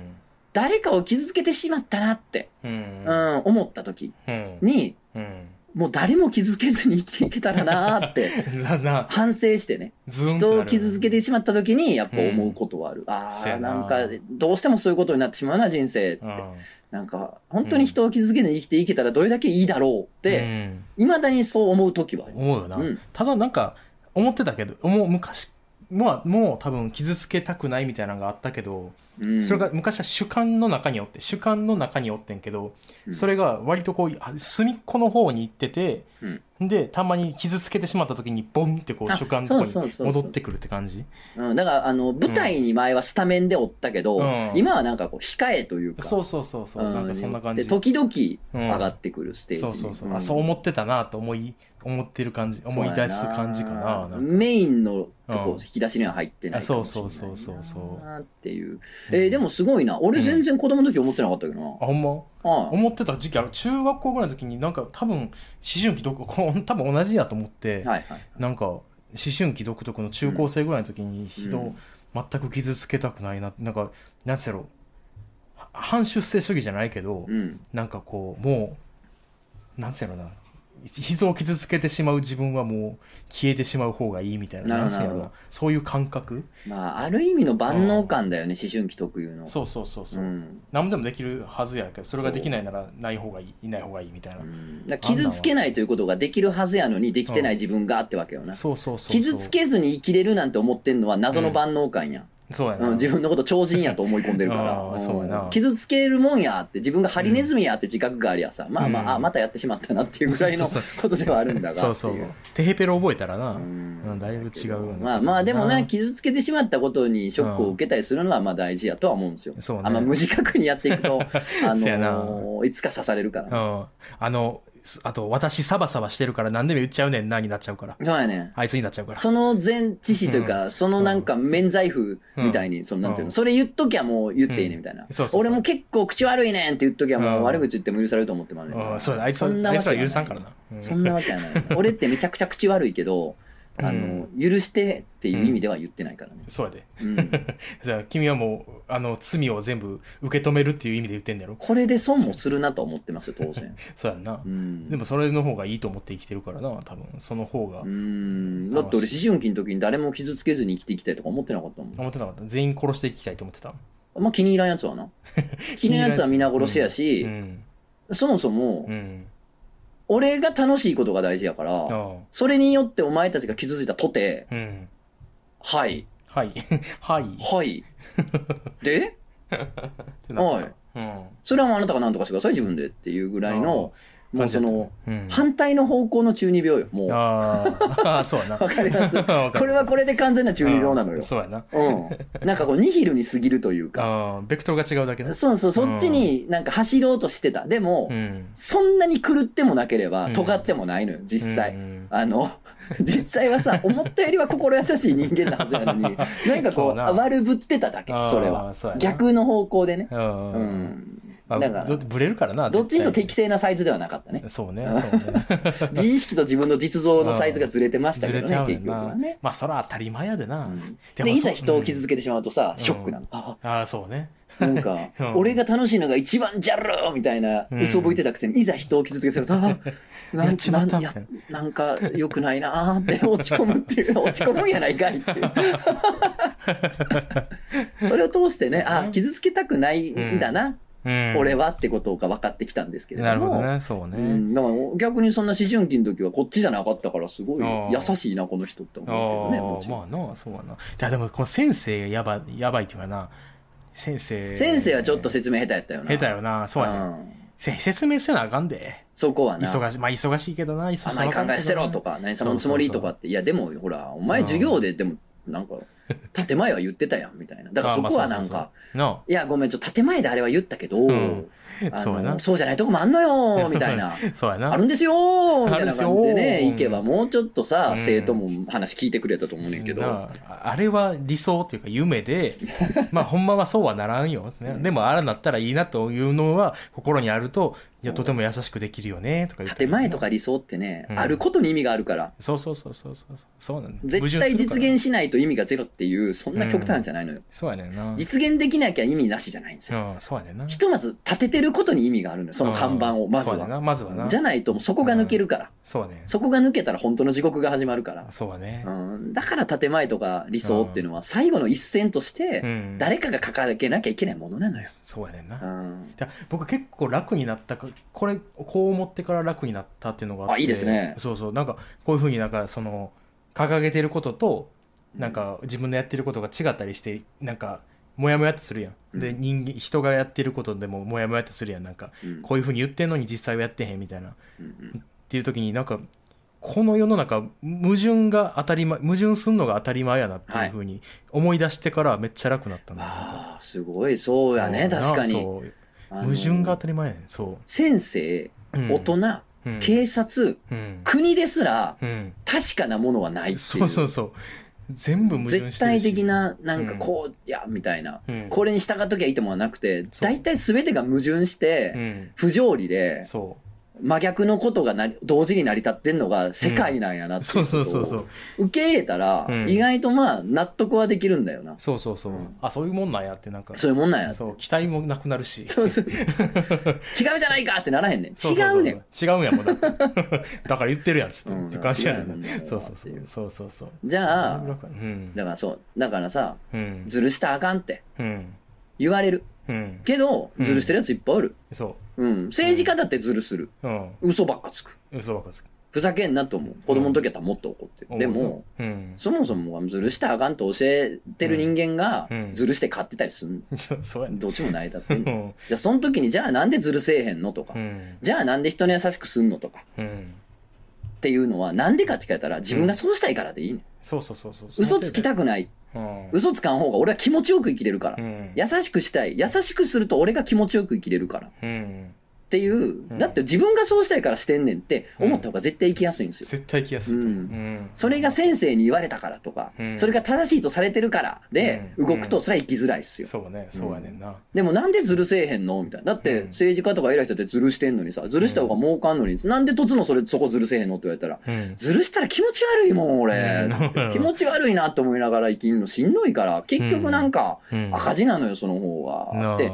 誰かを傷つけてしまったなって、うんう。ん、思った時うん。に、うん。もう誰も傷つけずに生きていけたらなーって、反省してね。人を傷つけてしまった時に、やっぱ思うことはある。ああ、ななんか、どうしてもそういうことになってしまうな、人生って。うん。なんか、本当に人を傷つけずに生きていけたらどれだけいいだろうって、うん未だにそう思う時はあります。思うよな、うんただなんか思ってたけどもう昔まあもう多分傷つけたくないみたいなのがあったけど、うん。それが昔は主観の中におって主観の中におってんけど、うん。それが割とこうあ隅っこの方に行ってて、うん。でたまに傷つけてしまった時にボンってこうあ主観のとこに戻ってくるって感じ。うん、だから、あの、舞台に前はスタメンでおったけど、うん。今はなんかこう、控えというか、そうそうそうそう、なんかそんな感じ。で、時々上がってくるステージに。そうそうそう、ん。あそう思ってたなと思い思ってる感じ思い出す感じかなメインのとこ、うん。引き出しには入ってないかもしれなそう。そうそうそうそうっていう。えーでもすごいな。俺全然子供の時思ってなかったけどな。あほんま？はい思ってた時期ある中学校ぐらいの時になんか多分思春期どここ多分同じやと思って、はいはい。なんか思春期独特の中高生ぐらいの時に人をうん。全く傷つけたくないななんかなんつうやろ。は反出世主義じゃないけど、うん。なんかこうもうなんつうやろな人を傷つけてしまう自分はもう消えてしまう方がいいみたいな。なるほどそういう感覚。まあ、ある意味の万能感だよね、思春期特有の。そうそうそうそう、うん。何でもできるはずやけどそれができないならない方がいいいない方がいいみたいな、うん。傷つけないということができるはずやのに、できてない自分があってわけよな。そうそうそうそう。傷つけずに生きれるなんて思ってんのは謎の万能感や。そうやな、うん、自分のこと超人やと思い込んでるかあら。ーそうやな。うん傷つけるもんやって、自分がハリネズミやって自覚がありゃさ、まあまうんあ、あ、またやってしまったなっていうぐらいの ことではあるんだが。そうそう。テヘペロ覚えたらな、うん。うんだいぶ違うまあまあでもね、な。傷つけてしまったことにショックを受けたりするのはまあ大事やとは思うんですよ。そうね。あんま無自覚にやっていくと、あのーいつか刺されるから。うん。あのすあと私サバサバしてるから何でも言っちゃうねんなになっちゃうから。そうやね。あいつになっちゃうから。その前置詞というか、そのなんか免罪符みたいに、そのなんていうの、うんそれ言っときゃもう言っていいねみたいな。うん。そうそう俺も結構口悪いねんって言っときゃもううん悪口言っても許されると思ってもらうねうん。そうだあいつそんなわけはない。許さんからな、うん。そんなわけはない。俺ってめちゃくちゃ口悪いけど、あの、許してっていう意味では言ってないからね。そうやで。うん。じゃあ君はもうあの罪を全部受け止めるっていう意味で言ってんだやろ？これで損もするなと思ってますよ、当然。そうやんな、うん。でもそれの方がいいと思って生きてるからな多分その方が、うん。だって俺思春期の時に誰も傷つけずに生きていきたいとか思ってなかったもん。思ってなかった全員殺していきたいと思ってたまあ気に入らんやつはな。気に入らんやつは皆殺しやし、うんそもそもう、ん俺が楽しいことが大事やから、あそれによってお前たちが傷ついたとて、あうんはい、はいはい はい。で？ってなってた。うん。それはもうあなたが何とかしてください、自分でっていうぐらいの、もうその、うん。反対の方向の中二病よ、もう。あー。あーそうやな。わかります。わかる。これはこれで完全な中二病なのよ。うん。そうやな。うん。なんかこう、ニヒルに過ぎるというか。あーベクトルが違うだけね。そうそう、そっちになんか走ろうとしてた。でも、うん。そんなに狂ってもなければ、うん。尖ってもないのよ、実際。うん。あの、実際はさ、思ったよりは心優しい人間なはずなのに、なんかこう、悪ぶってただけ、それは。逆の方向でね。ううんん。まあだからどブレるからなどっちにしろ絶適正なサイズではなかったね。対。そうねそうね。自意識と自分の実像のサイズがずれてましたずけどね、結局はなね。まあそれは当たり前やでな。うん。でいざ人を傷つけてしまうとさ、ん。ショックなの。ああ。あそうねなんかう、ん俺が楽しいのが一番じゃろみたいなうん嘘吹いてたくせに、いざ人を傷つけてると、ああ、なんちまったななんか良くないなーって落ち込むっていう、落ち込むんやないかいっていう。それを通してね、あ傷つけたくないんだな、うん俺はってことが分かってきたんですけれども。なるほどね、そうね。うん、だから逆にそんな思春期の時はこっちじゃなかったからすごい優しいなこの人って思うけどねもああ、ちろんまあな、そうやな。いや、でも、この先生やばい、やばいっていうかな。先生。先生はちょっと説明下手やったよな下手よな。そうやね。んせ説明せなあかんで。そこはな忙しい。まあ、忙しいけどな、忙しい。甘い考え捨てろとか何様のつもりとかっていやでもほらお前授業ででもなんか建前は言ってたやんみたいなだからそこはなんか の、いやごめんちょっと建前であれは言ったけど、そうやな。のそうじゃないとこもあんのよ みたいな。そうやな。あるんですよーみたいな感じでね行けばもうちょっとさ、うん。生徒も話聞いてくれたと思うねんけど、なああれは理想っていうか夢で、まあほんまはそうはならんよ。ね。でもあらなったらいいなというのは心にあると、いや、とても優しくできるよね、とか言って。建前とか理想ってね、うん。あることに意味があるから。そうそうそうそうそう。そう。なんだ絶対実現しないと意味がゼロっていうそんな極端じゃないのよ、そうやねんな。実現できなきゃ意味なしじゃないんですよ、うん、そうやねんな。ひとまず立ててることに意味があるのよその看板をまずうやねんなまずはな。じゃないともうそこが抜けるから、そうやねそこが抜けたら本当の地獄が始まるから、そうやね。うん、だから建前とか理想っていうのは最後の一線としてうん。誰かが掲げなきゃいけないものなのよ、そうやねんな。うん、僕結構楽になったかこれこう思ってから楽になったっていうのがあってあいいですね。そうそう。なんかこういうふうになんかその掲げてることとなんか自分のやってることが違ったりしてなんかモヤモヤってするやん、でうん。人間人がやってることでもモヤモヤってするやん。なんかうん。こういうふうに言ってんのに実際はやってへんみたいな。っうん。ていう時になんかこの世の中矛盾が当たり前矛盾すんのが当たり前やなっていうふうに思い出してからめっちゃ楽になったんだよなんか。ああすごい。そうやね確かに。そう矛盾が当たり前やねん。そ先生う、うん。大人、うん。警察うん。国ですらうん。確かなものはないっていう。そうそうそう。全部矛盾してるし。絶対的、ななんかこうやみたいな、うん。これに従っときゃいいともはなくて大体全てが矛盾しうてん、不条理でそ真逆のことがなり同時に成り立ってんのが世界なんやなう。そうっていうことをそうそうそう。受け入れたらうん意外とまあ納得はできるんだよなそうそうそう。うんあ、そういうもんなんやってなんか。そういうもんなんやそう、期待もなくなるし。そうそう 違うじゃないかってならへんねん違そうそうそううねん違うんやもんだ。だから言ってるやんっつって。うんって感じやねん。そうそうそう。そうそうそう。じゃあうん。だからそうだからさうん。ずるしたらあかんってうん。言われるうん。けどうんずるしてるやついっぱいおるそうん政治家だってずるするう。うん。嘘ばっかつく嘘ばっかつく。ふざけんなと思う子供の時やったらもっと怒ってるでも、うん。そもそもずるしたらあかんと教えてる人間がうんずるして勝ってたりするそうそうやねどっちもないだってんのうん。じゃあその時にじゃあなんでずるせえへんのとか、うん。じゃあなんで人に優しくすんのとかうん。っていうのはなんでかって聞かれたら自分がそうしたいからでいいね、そうそうそうそう。嘘つきたくないうん。嘘つかん方が俺は気持ちよく生きれるから、うん。優しくしたい優しくすると俺が気持ちよく生きれるからっうん。ていう、ん。だって自分がそうしたいからしてんねんって思った方が絶対生きやすいんですよ、絶対来やすいう。うん。うん。それが先生に言われたからとか、うん。それが正しいとされてるからでうん。動くとそれは生きづらいっすよ、そうね、そうやねんな。でもなんでずるせえへんの？みたいな。だってうん。政治家とか偉い人ってずるしてんのにさ、ずるした方が儲かんのに、なんでとつのそれ、そこずるせえへんの？って言われたら、うん。ずるしたら気持ち悪いもん、俺。うん。気持ち悪いなって思いながら生きんのしんどいから、結局なんかうん。赤字なのよ、その方は。って、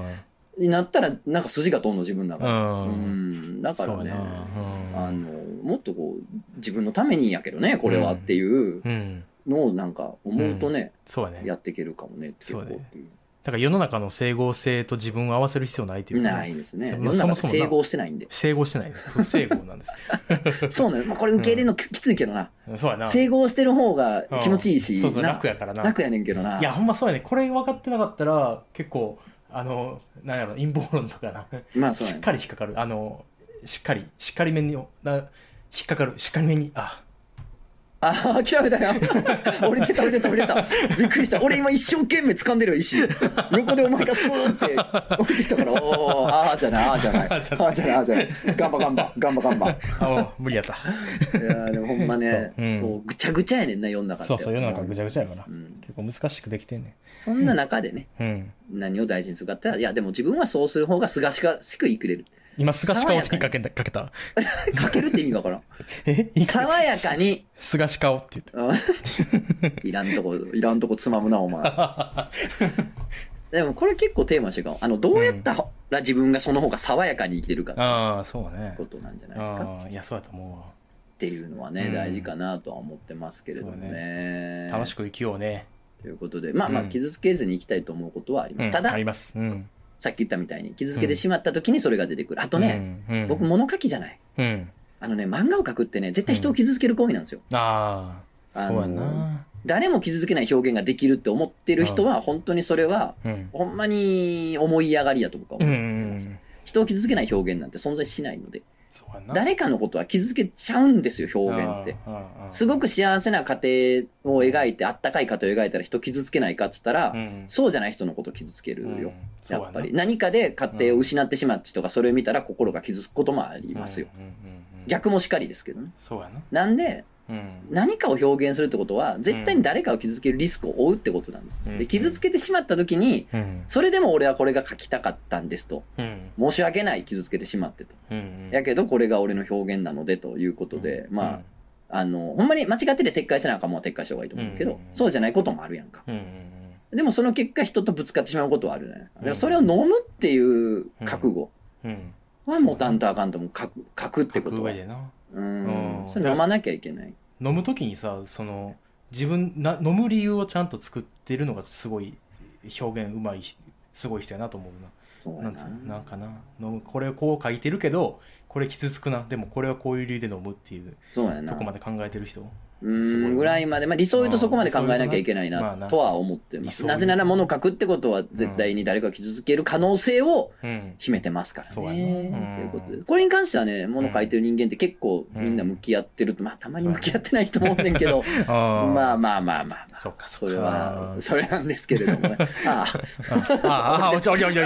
になったらなんか筋が通んの自分だから。うんうん。だからね、あの、もっとこう、自分のためにやけどね、これはっていううん。のをなんか思うとね、そうやね。やっていけるかもねって結構っていう。だから世の中の整合性と自分を合わせる必要ないっていうかないですね。そ世のそもそもな整合してないんで。整合してない。不整合なんです。そうね。まあ、これ受け入れるのききついけどな。そうやな。整合してる方が気持ちいいし、うんそうそう、な楽やからな。楽やねんけどな。いや、ほんまそうやね。これ分かってなかったら、結構、あの、なんやろ、陰謀論とかな。まあそうやねしっかり引っかかる。あの、しっかり、しっかりめに、な引っかかる。しっかりめに、あ、ああ、諦めたよ。降りてた降りてた降りてた。びっくりした。俺今一生懸命掴んでるよ、石。横でお前がスーって降りてきたから、おおああじゃない、ああじゃない。ああじゃない、ああじゃない。ガンバガンバ、ガンバガンバ。いあ、無理やった。やーでもほんまね、そううんそう、ぐちゃぐちゃやねんな、世の中。そうそう、世の中ぐちゃぐちゃやから。うん結構難しくできてんねそんな中でね、ん。うん。何を大事にするかっていや、でも自分はそうする方がすがしかしく生きれる。今、すがし顔ってかけた、かけた。かけるって意味がわからん。え？爽やかに、すがし顔って言って。あ いらんとこ、いらんとこつまむな、お前。でもこれ結構テーマにしてるかも。あの、どうやったら自分がその方が爽やかに生きてるかってああそうねことなんじゃないですか。ああいやそうやと思うわっていうのはね、うん大事かなとは思ってますけれどもそうね。楽しく生きようねということで、まあまあ、うん。傷つけずに生きたいと思うことはあります。ただうんあ、ります。うん。さっき言ったみたいに、傷つけてしまった時にそれが出てくる。あとね、うん。うん僕、物書きじゃない。うん。あのね、漫画を描くってね、絶対人を傷つける行為なんですよ。ああそうやな。誰も傷つけない表現ができるって思ってる人は、本当にそれは、うん。ほんまに思い上がりやと僕は思ってます。ん。人を傷つけない表現なんて存在しないので、誰かのことは傷つけちゃうんですよ、表現って。すごく幸せな家庭を描いて、あったかい家庭を描いたら人傷つけないかっつったら、うんそうじゃない人のことを傷つけるよ。うんやっぱり。何かで家庭を失ってしまった人がそれを見たら心が傷つくこともありますよ。逆もしかりですけどね。そうやななんで、うん何かを表現するってことは、絶対に誰かを傷つけるリスクを負うってことなんです。うんで、傷つけてしまった時に、うんそれでも俺はこれが書きたかったんですと。うん申し訳ない、傷つけてしまってと。うんやけど、これが俺の表現なのでということで、まあ、あの、ほんまに間違ってて撤回せなあかんもんは撤回した方がいいと思うけど、うんそうじゃないこともあるやんか。でもその結果人とぶつかってしまうことはあるね。だからそれを飲むっていう覚悟は持たんとあかんと思う。書く、書くって書ことは。う。んそれ飲まなきゃいけない。飲む時にさその自分な飲む理由をちゃんと作ってるのがすごい表現うまいしすごい人やなと思うな。な。んつな。なんかな。飲むこれをこう書いてるけどこれ傷つくな。でもこれはこういう理由で飲むっていうとこ。まで考えてる人？うん、ぐらいまで、まあ理想を言うとそこまで考えなきゃいけないまあななとは思ってます。なぜなら物を書くってことは絶対に誰かを傷つける可能性をうん。秘めてますからね。うんということで。これに関してはね、物書いてる人間って結構みんな向き合ってると、まあたまに向き合ってない人もおんねんけど、あ まあまあまあまあまあ。そっかそそれは、それなんですけれどもね。ああ、ああおちょおいおいおい。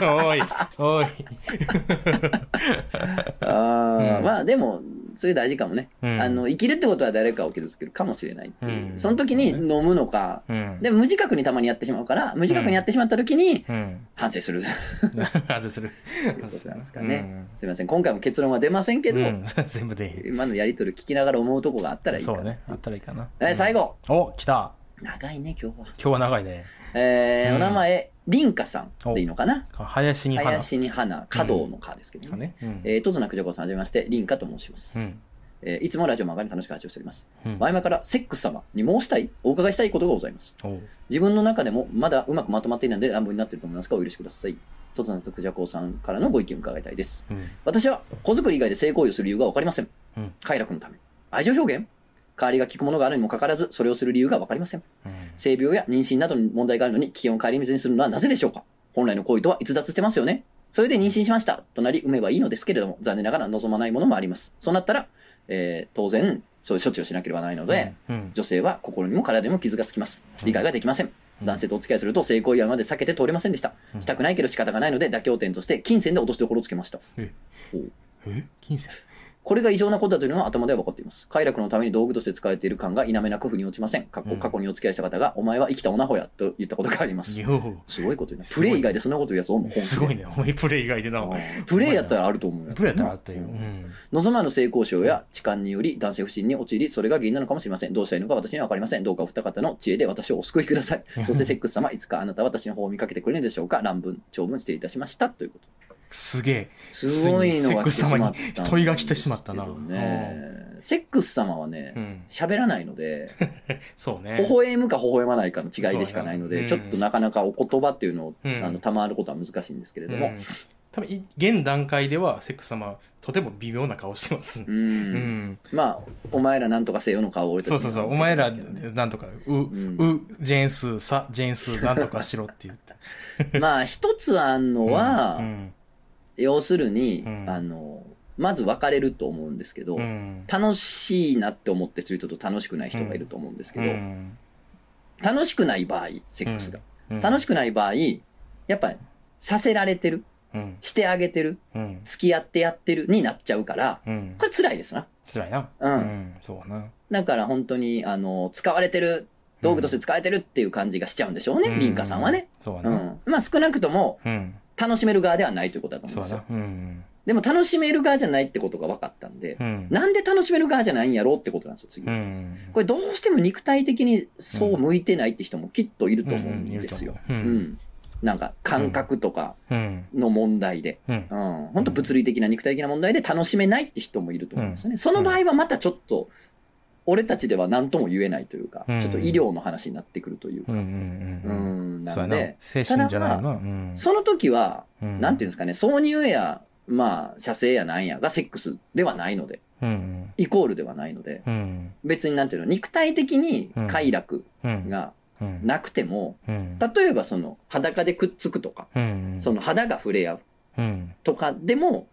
おい おい。あまあでも、それ大事かもね。うんあの、生きるってことは誰かを傷つけるかもしれないっていう。うんその時に飲むのか、うんでも無自覚にたまにやってしまうから、無自覚にやってしまった時にうん反省する。外するということなんですかね。すいません。今回も結論は出ませんけど、全部で今のやりとり聞きながら思うとこがあったらいいかな。そうねあったらいいかなえ最後。お来た長いね、今日は。今日は長いねえーうんお名前、りんかさんでいいのかな？林に花林に花、華道の花ですけどね。かねうんえー、とつなくじょこさん、はじめまして、りんかと申します。うんえーいつもラジオ漫画に楽しく発信をしております。うん前々からセックス様に申したい、お伺いしたいことがございます。おう自分の中でもまだうまくまとまっていないので乱暴になっていると思いますが、お許しください。とつなとくじゃこさんからのご意見を伺いたいです。うん私は子作り以外で性行為をする理由がわかりません。うん快楽のため。愛情表現？代わりが効くものがあるにもかかわらず、それをする理由がわかりません。うん性病や妊娠などに問題があるのに、危険を顧みずにするのはなぜでしょうか本来の行為とは逸脱してますよね。それで妊娠しました。となり、産めばいいのですけれども、残念ながら望まないものもあります。そうなったら、えー当然、そういう処置をしなければならないので、うん女性は心にも体にも傷がつきます。理解ができません。男性とお付き合いすると性行為はまで避けて通れませんでした。うんしたくないけど仕方がないので妥協点として金銭で落としどころをつけました。ええ？金銭？これが異常なことだというのは頭では分かっています。快楽のために道具として使われている感が否めなく腑に落ちません。過去にお付き合いした方が、お前は生きた女ほやと言ったことがあります。よすごいこと言うプレイ以外でそんなこと言うやつおんの？すごいねお前プレイ以外でなプレイやったらあると思うよ。プレイやったらあったよ望まぬ性交渉や痴漢により男性不信に陥り、それが原因なのかもしれません。どうしたらいいのか私には分かりません。どうかお二方の知恵で私をお救いください。そしてセックス様、いつかあなたは私の方を見かけてくれるのでしょうか乱文、長文失礼いたしました。ということ。すげえすごいのが来てしまった。セックス様に問いが来てしまったな。セックス様はね、うん。喋らないので、そうね。微笑むか微笑まないかの違いでしかないので、ちそうやなょっとなかなかお言葉っていうのを、うん。あの賜ることは難しいんですけれども、うん。多分い現段階ではセックス様はとても微妙な顔してます。うん。うん。まあ、お前らなんとかせよの顔を俺たちにそうそうそう。はお前らなんとかう、んうジェーンスーさジェーンスーなんとかしろって言って。まあ、一つあんのは、うん要するに、うん。あの、まず別れると思うんですけど、うん。楽しいなって思ってする人と楽しくない人がいると思うんですけど、うん。楽しくない場合、セックスが。うん。楽しくない場合、やっぱり、させられてる、うん。してあげてる、うん。付き合ってやってるになっちゃうから、うん。これ辛いですな。辛いな。うん。そうな。だから本当に、あの、使われてる、道具として使われてるっていう感じがしちゃうんでしょうね、うん。リンカさんはね。うそうやな。ん。まあ少なくとも、うん。楽しめる側ではないということだと思うんですよそうん。でも楽しめる側じゃないってことが分かったんで、うんなんで楽しめる側じゃないんやろうってことなんですよ、次。うんこれどうしても肉体的にそう向いてないって人もきっといると思うんですよ。ううんん。なんか感覚とかうんの問題で。うんうん。本当物理的な肉体的な問題で楽しめないって人もいると思うんですよね。その場合はまたちょっと、俺たちでは何とも言えないというか、うん。ちょっと医療の話になってくるというか。うんうん。なので、精神じゃないよなうん。その時は、うん。なんていうんですかね、挿入や、まあ、射精やなんやがセックスではないので、うんイコールではないので、うん。別になんていうの、肉体的に快楽うん。がうん。なくても、うん。例えばその裸でくっつくとか、うんその肌が触れ合ううん。とかでも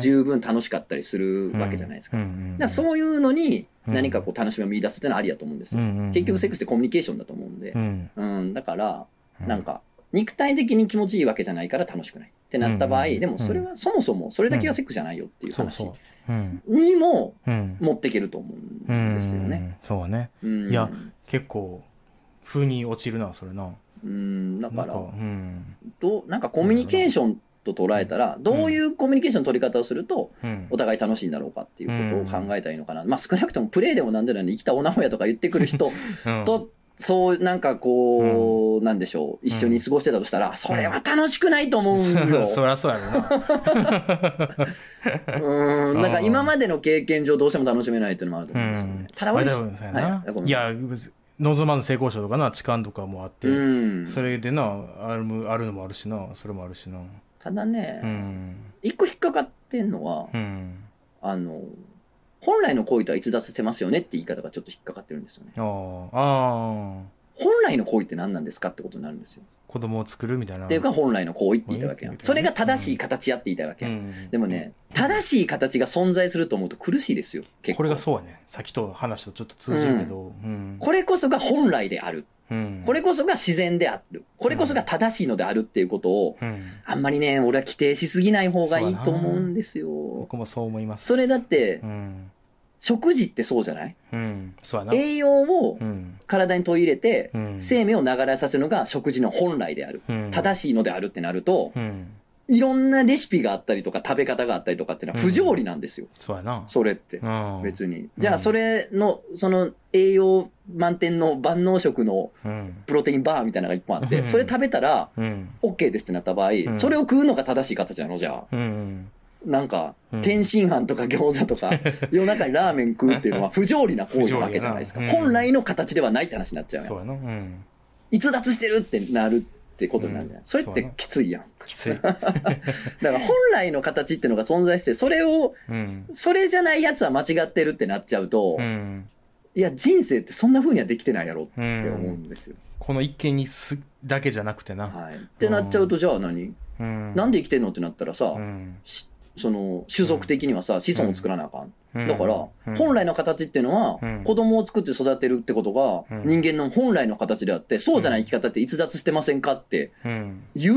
十分楽しかったりするわけじゃないですか。そういうのにうん。何かこう楽しみを見出すっていうのはありだと思うんですよ。結局セックスってコミュニケーションだと思うんで。う。ん。うん、だから、なんか、肉体的に気持ちいいわけじゃないから楽しくない。ってなった場合、うんでもそれはそもそもそれだけがセックスじゃないよっていう話にもうん。持っていけると思うんですよね。うん。そうね。うん。いや結構風に落ちるなそれな。うん、だからどう、なんかコミュニケーションと捉えたら、どういうコミュニケーションの取り方をすると、うん。お互い楽しいんだろうかっていうことを考えたらいいのかな。まあ少なくともプレイでもなんでもない生きたおなほやとか言ってくる人うん。と、そう、なんかこう、なんでしょう、一緒に過ごしてたとしたら、それは楽しくないと思うんよ。そりゃそうやろな。うん、なんか今までの経験上どうしても楽しめないっていうのもあると思うんですよね。ただ俺はい。い。や望まぬ性交渉とかな痴漢とかもあって、うん。それでなあるあるのもあるしなそれもあるしなただね、うん一個引っかかってんのは、うんあの、本来の行為とは逸脱してますよねって言い方がちょっと引っかかってるんですよね。あーあ本来の行為って何なんですかってことになるんですよ。ー子供を作るみたいなっていうか本来の行為って言いたいわけやうんん。それが正しい形やって言いたいわけ。うんでもね、正しい形が存在すると思うと苦しいですよ。これがそうやねさっきと話とちょっと通じるけどうんこれこそが本来である。うん。これこそが自然である。これこそが正しいのであるっていうことを、うん。あんまりね、俺は規定しすぎない方がいいと思うんですよ。僕もそう思います。それだってう、ん。食事ってそうじゃない？栄養をうん。体に取り入れて、うん。生命を流れさせるのが食事の本来である。うん。正しいのであるってなると、うんいろんなレシピがあったりとか食べ方があったりとかっていうのは不条理なんですよ。そうやな。それって。うん。別に。じゃあそれの、その栄養満点の万能食のうん。プロテインバーみたいなのが一本あって、うん。それ食べたらうん、OK ですってなった場合、ん。それを食うのが正しい形なのじゃあ。うん、なんかうん、天津飯とか餃子とか、夜中にラーメン食うっていうのは不条理な行為なわけじゃないですか。本来の形ではないって話になっちゃうそうやな。うん。逸脱してるってなるってことになるじゃん。うん。それってきついやん。きつい、だから本来の形っていうのが存在して、それを、うん。それじゃないやつは間違ってるってなっちゃうと、うん。いや、人生ってそんな風にはできてないやろってう思うんん、ですよ。この一件にすだけじゃなくてな、はい。ってなっちゃうと、じゃあ何、うん、なんで生きてんのってなったらさ、その、種族的にはさ、子孫を作らなあかん。うんだから、うん。本来の形っていうのは、うん。子供を作って育てるってことが、うん。人間の本来の形であって、そうじゃない生き方って逸脱してませんかってうん、言う？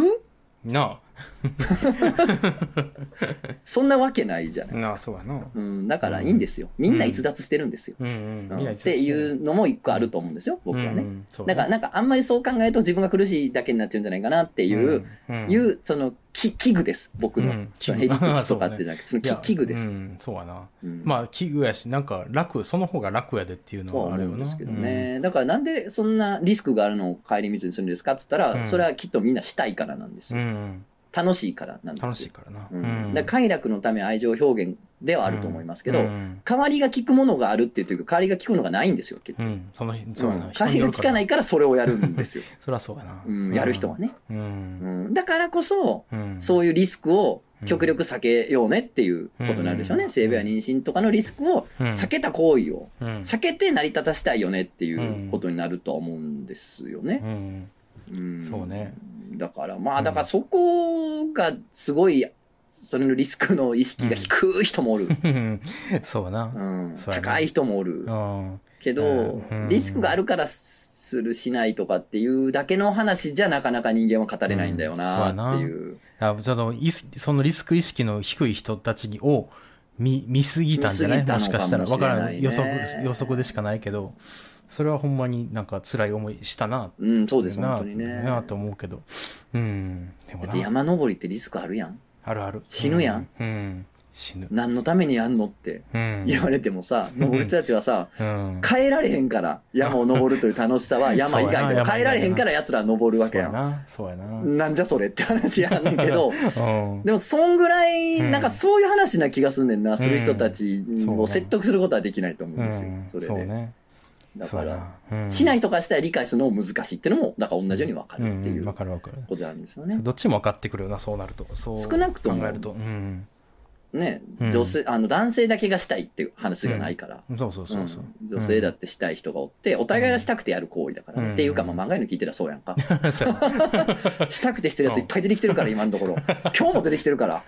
な そんなわけないじゃないあですか。なあそうやな。うん、だからいいんですよ。みんな逸脱してるんですよ。うん。うん。うん。っていうのも一個あると思うんですよ、僕はね。だからなんかあんまりそう考えると自分が苦しいだけになっちゃうんじゃないかなっていう、いう、その、き器具です、僕の。うん。そのへりくつとかってじゃなくて、その器具です。うん、そうやな。うん。まあ器具やしなんか楽その方が楽やでっていうのはあるよなうんですけどね。だからなんでそんなリスクがあるのを帰り道にするんですかっつったら、うん。それはきっとみんなしたいからなんですうん、うよ。ん、楽しいからなんですよ。楽しいからな、うん。だ快楽のため愛情表現ではあると思いますけど、うん。代わりが効くものがあるっていうか、代わりが効くのがないんですよ、結局。うん、そのそうやな、うん代わりが効かないからそれをやるんですよ。そりゃそうやな、うん、やる人はね。うん。うん、だからこそ、うん。そういうリスクを極力避けようねっていうことになるでしょうね。うん。性病や妊娠とかのリスクをうん。避けた行為をうん。避けて成り立たせたいよねっていうことになるとは思うんですよね。うん。うん。そうね。だからまあ、だからそこがすごい、それのリスクの意識が低い人もおる。うん。そうやな。うん、高い人もおる。うん。けどう、ん。リスクがあるからするしないとかっていうだけの話じゃなかなか人間は語れないんだようん。そうやな。なっていう。あちょっといそのリスク意識の低い人たちを見見すぎたんじゃない？もしかしたらぎたのかもしれないね。わからん。予測予測でしかないけどそれはほんまになんか辛い思いしたなうん、そうです、な本当にね。なと思うけどうんでもなだって山登りってリスクあるやん？あるある死ぬやん、うんうん死ぬ。何のためにやんのってうん。言われてもさ、登る人たちはさ、うん。変えられへんから、山を登るという楽しさは 山以外でも変えられへんから奴らは登るわけやん。な。そうやな。なんじゃそれって話やねんけど、うん。でもそんぐらい、うんなんかそういう話な気がすんねんな、する人たちを説得することはできないと思うんですようん。それで。そうね。だから、そうんしない人からしたら理解するのも難しいっていうのも、だから同じように分かるっていう。ことなんですよね。どっちも分かってくるよな、そうなると。そう。少なくとも考えると。うん。ね、うん女性、あの、男性だけがしたいっていう話がないから。そうそうそうそう。うん女性だってしたい人がおって、お互いがしたくてやる行為だからっていうか、まあ、漫画の聞いてたらそうやんか。したくてしてるやついっぱい出てきてるから、今のところ。今日も出てきてるから。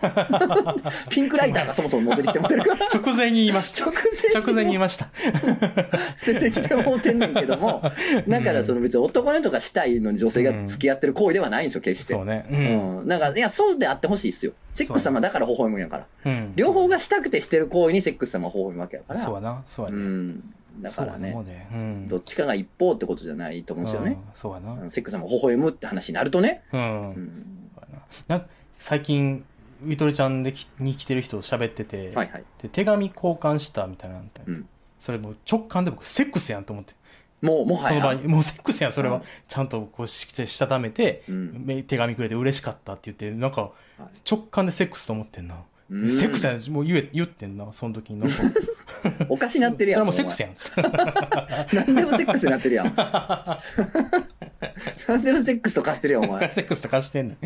ピンクライターがそもそも出てきてもてるから。直前に言いました。直前直前に言いました。出てきてもうてんねんけども、だからその別に男の人がしたいのに女性が付き合ってる行為ではないんですよ、決して。そうね。う。うんん。なんか、いや、そうであってほしいっすよ。セックス様だから微笑むんやから。うん。両方がしたくてしてる行為にセックス様は微笑むわけやから。そうやな。そうやうね。ん。だからねねうん。どっちかが一方ってことじゃないと思うんですよね。うん。そうやな。うんセックス様が微笑むって話になるとね。う。うんん。なんか最近、ウィトルちゃんできに来てる人と喋ってて、はいはい。で手紙交換したみたいなうんそれもう直感で僕セックスやんと思って、もう、もはその場や。にもうセックスやんそれは、うんちゃんとこうしてしたためて、うん。め手紙くれて嬉しかったって言ってなんかはい直感でセックスと思ってんな、うん。セックスやん。もう言え言ってんな。その時になんかおかしなってるやん。それはもうセックスやん。何でもセックスになってるやん。何でもセックスと化してるやん、お前。セックスとかしてんねん。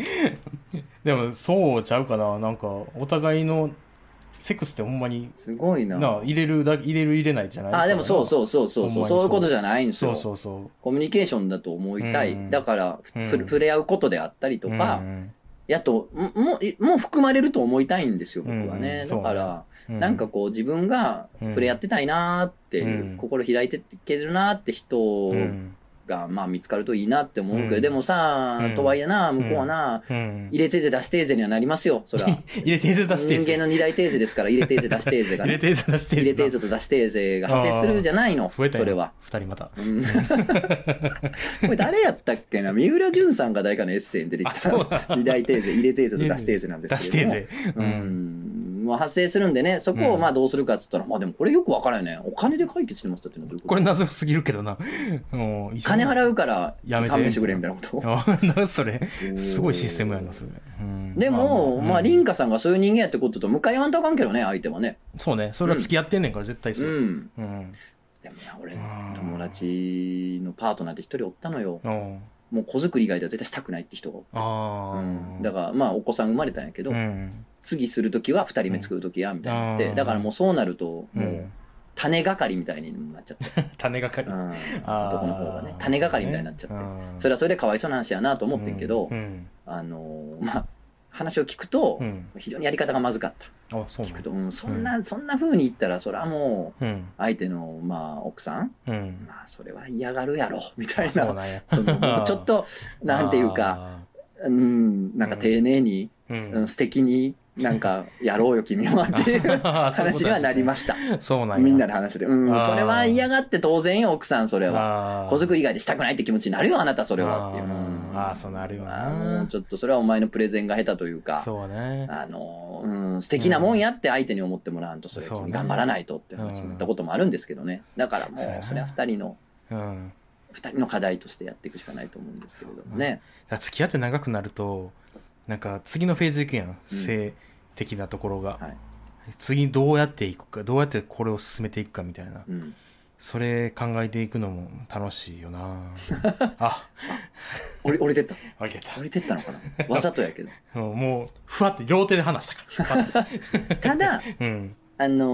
でもそうちゃうかな。なんかお互いのセックスってほんまにすごいな。な入れるだ入れる入れないじゃない？あ、でもそうそうそうそうそう。そう。いうことじゃないんですよ。そうそうそう。コミュニケーションだと思いたい。うん。だから、ふうん。ふ触れ合うことであったりとか、うんやと、ももう、もう含まれると思いたいんですよ、僕はね。うんだから、うなんかこう自分が触れ合ってたいなーって心開いていけるなーって人うんが、まあ見つかるといいなって思うけど、うん。でもさ、うん。とはいえな、向こうはな、うん。入れてーゼ出しテーゼにはなりますよ、そら。入れてーゼ出しテーゼ。人間の二大テーゼですから、入れテーゼ出しテーゼがね。入れてーゼ出し入れテーゼと出しテーゼが発生するじゃないの、増えたよそれは。二人また。うん。これ誰やったっけな？三浦淳さんが誰かのエッセイに出てきあそうだた 二大テーゼ、入れテーゼと出しテーゼなんですけども。出しテーゼ。ううんん。まあ発生するんでね、そこをうん。まあどうするかっつったら、まあでもこれよくわからんよね。お金で解決してましたってのはどういうこと？これ謎すぎるけどな。もう金払うからやめて。勘弁してくれみたいなこと？あなそれ。すごいシステムやなそれ、うん。でも、まあ、リ凛花さんがそういう人間やってことと向かい合わんとあかんけどね、相手はね。そうね。それは付き合ってんねんから絶対うそう、ん。うん。でもな、俺うん、友達のパートナーで一人おったのよ。うん。もう子作り以外では絶対したくないって人がおって。ああ、うん、だから、まあ、お子さん生まれたんやけど、うん次するときは二人目作るときや、みたいになって、うん。だからもうそうなると、もう、うん、種係みたいになっちゃって、種がかり、うん、男の方がね、種係みたいになっちゃって、うん。それはそれでかわいそうな話やなと思ってんけど、うん。あのーまあ、話を聞くと、うん。非常にやり方がまずかった。あそう聞くと、うん、そんな、そんな風に言ったら、それはもう、うん。相手の、まあ、奥さんうん。まあ、それは嫌がるやろ、みたいな。そのもうちょっと、なんていうか、うん、なんか丁寧に、うん、素敵に、なんか、やろうよ、君は、っていう 話にはなりました。たそうなんやみんなで話してて。うん、それは嫌がって当然よ、奥さん、それは。子作り以外でしたくないって気持ちになるよ、あなた、それは。っていう。ああーそうなるよなちょっと、それはお前のプレゼンが下手というか。そうねあの、うん、素敵なもんやって相手に思ってもらわんと、それは君頑張らないとって話になったこともあるんですけどね。だからもそうそれは二人の、うん二人の課題としてやっていくしかないと思うんですけれどもね。付き合って長くなるとなんか次のフェーズいくやん、性的なところが、はい。次どうやっていくかどうやってこれを進めていくかみたいなうん。それ考えていくのも楽しいよな あ降り降りてった？あげた降りてったのかな？わざとやけど。う んもうふわって両手で離したから ただ、うんあの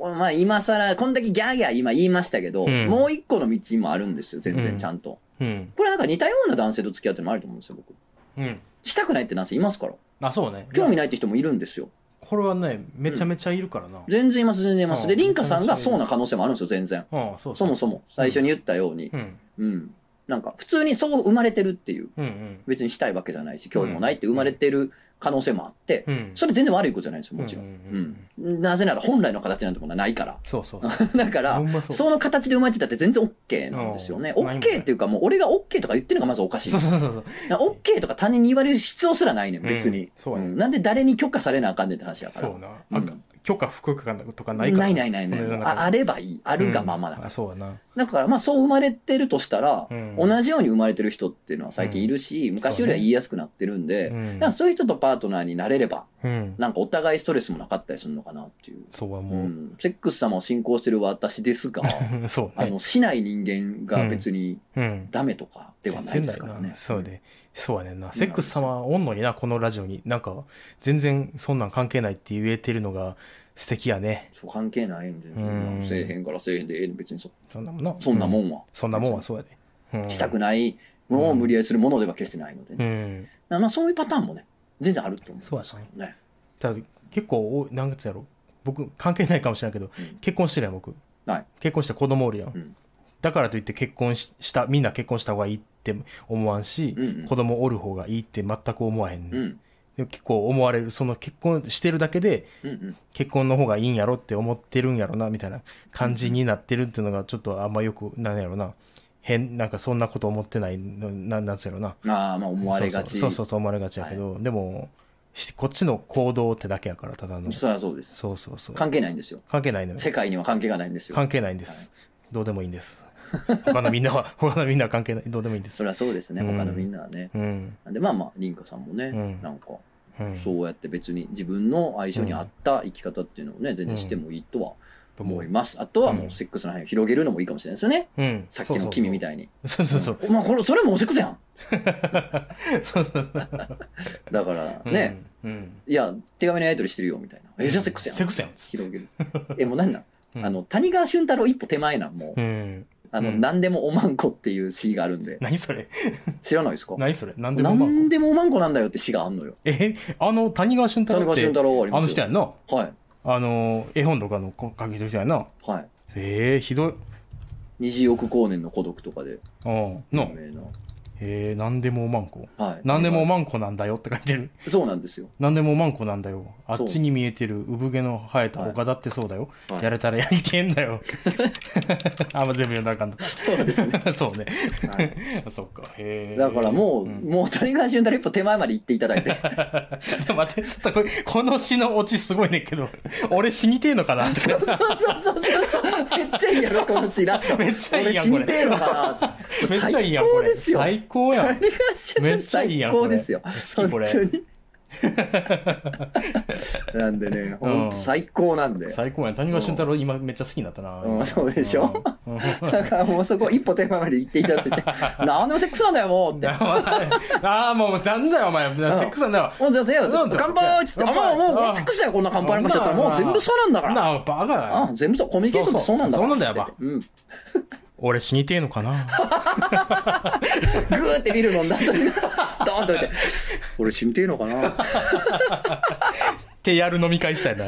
ーまあ今更、こんだけギャーギャー今言いましたけど、うんもう一個の道もあるんですよ、全うん然ちゃんと。うんこれなんか似たような男性と付き合ってもあると思うんですよ、僕。うんしたくないって男性いますから。あそうね興味ないって人もいるんですよ。これはねめちゃめちゃいるからな、全然います、全然います。で、うんリンカさんがそうな可能性もあるんですよ、全然。そもそも、最初に言ったようにう。んうん。なんか普通にそう生まれてるっていう、うんうん。別にしたいわけじゃないし、興味もないって生まれてる可能性もあって、うん。それ全然悪いことじゃないですよ、もちろん。ううんんなぜなら本来の形なんてものはないから。そうそう。だからその形で生まれてたって全然 OK なんですよね。OK っていうか、もう俺が OK とか言ってるのがまずおかしいそう。そうそう。OK とか他人に言われる必要すらないねん、別にうん。なんで誰に許可されなあかんねんって話やから。そうな。うんあ許可不許可とかないから。ないないないないあ。あればいい。あるがままだうんあ、から。そうやな。だからまあそう生まれてるとしたら、うん同じように生まれてる人っていうのは最近いるし、昔よりは言いやすくなってるんで、うんだからそういう人とパートナーになれれば、うん。なんかお互いストレスもなかったりするのかなっていう。そうはうもう。ん、セックス様を信仰してる私ですが、そうねあの、。しない人間が別にうん。ダメとかではないですからね。そうで。そうやねんな。セックス様おんのにな、このラジオに。なんか、全然そんなん関係ないって言えてるのが素敵やね。そう関係ないんで、んせえへんからせえへんでええ別にそそんなもんな。そんなもうん。んは。そんなもんはそうやで。うんしたくないのを無理やりするものでは決してないので、うねん。まあそういうパターンもね、全然あると思う。そうやなね。ただ結構おなんつうやろ。僕関係ないかもしれないけど、うん。結婚してるやん僕、はい。結婚して子供おるやん、うん。だからといって結婚ししたみんな結婚した方がいいって思わんし、うんうん。子供おる方がいいって全く思わへん、うん。結構思われるその結婚してるだけでうんうん。結婚の方がいいんやろって思ってるんやろなみたいな感じになってるっていうのがちょっとあんまよくなんやろな変なんかそんなこと思ってないのななんつうやろな。ああ、まあ思われがち。そうそう。そう思われがちやけど、でもしこっちの行動ってだけやからただの。そそうです。そうそうそう。関係ないんですよ。関係ないのよ。世界には関係がないんですよ。関係ないんです、どうでもいいんです。他のみんなは 他のみんなは関係ない。どうでもいいんです。そりゃそうですね、うん。他のみんなはね。うん。なんでまあまあ、リンカさんもね、うん。なんか、うん。そうやって別に自分の相性に合った生き方っていうのをね、全然してもいいとはと思う思います。あとはもうセックスの範囲を広げるのもいいかもしれないですよね。うんさっきの君みいたいに。そうそうそうお前これ、それもうセックスやん。そうそうそうだからね、うんうんいや、手紙のやり取りしてるよみたいな。え、じゃあセックスやん。セックスやん広げる。え、もうなんなん、うんあの、谷川俊太郎一歩手前なん、もう。うんあの、うん何でもおまんこっていう詩があるんで。何それ？知らないですか？何それ？何でもまあ何でもおまんこ？なんだよって詩があんのよ。えあの谷川俊太郎谷川俊太郎ありあますよ。の人やんなはい。あの絵本とかの書きてる人やんなはい。えー、ひどい虹億光年の孤独とかでうん有の名な。えー、何でもおまんこ？はい。何でもおまんこなんだよって書いてるそうなんですよ。何でもおまんこなんだよあっちに見えてる産毛の生えた丘だってそうだよ、はいやれたらやりてえんだよ あんま全部読んだらあかんのそうですね。そうねはい。そっかへえだからもう、んもう谷川俊太郎一歩手前まで行っていただいて。待ってちょっとこれこの詩のオチすごいねんけど俺死にてえのかなとかそうそうそうそう。めっちゃいいやろ、この詩ラスト。めっちゃいいやん俺死にてえのかな。めっちゃいいやんこれ最高ですよ。最高やん。めっ太ちゃいいやん郎最高ですよ。好きこれ。本当に。なんでね、本当最高なんで。最高やん。谷川俊太郎今めっちゃ好きになったな、うん。そうでしょ？うん。うんだからもうそこ一歩手前まで行っていただいて、なんでもセックスなんだよ、もうって。ああもうなんだよお前。セックスなんだよ。もうじゃあせよ。乾杯っつって、あ、もう、もう、セックスだよ、こんな乾杯なんかしちゃったら、もう全部そうなんだから。なあバカあや全部そう、コミュニケーションってそうなんだから。そうなんだようん。俺死にてえのかな？グーってビール飲んだ後に、ドーンと置いて、俺死にてえのかなってやる飲み会したいな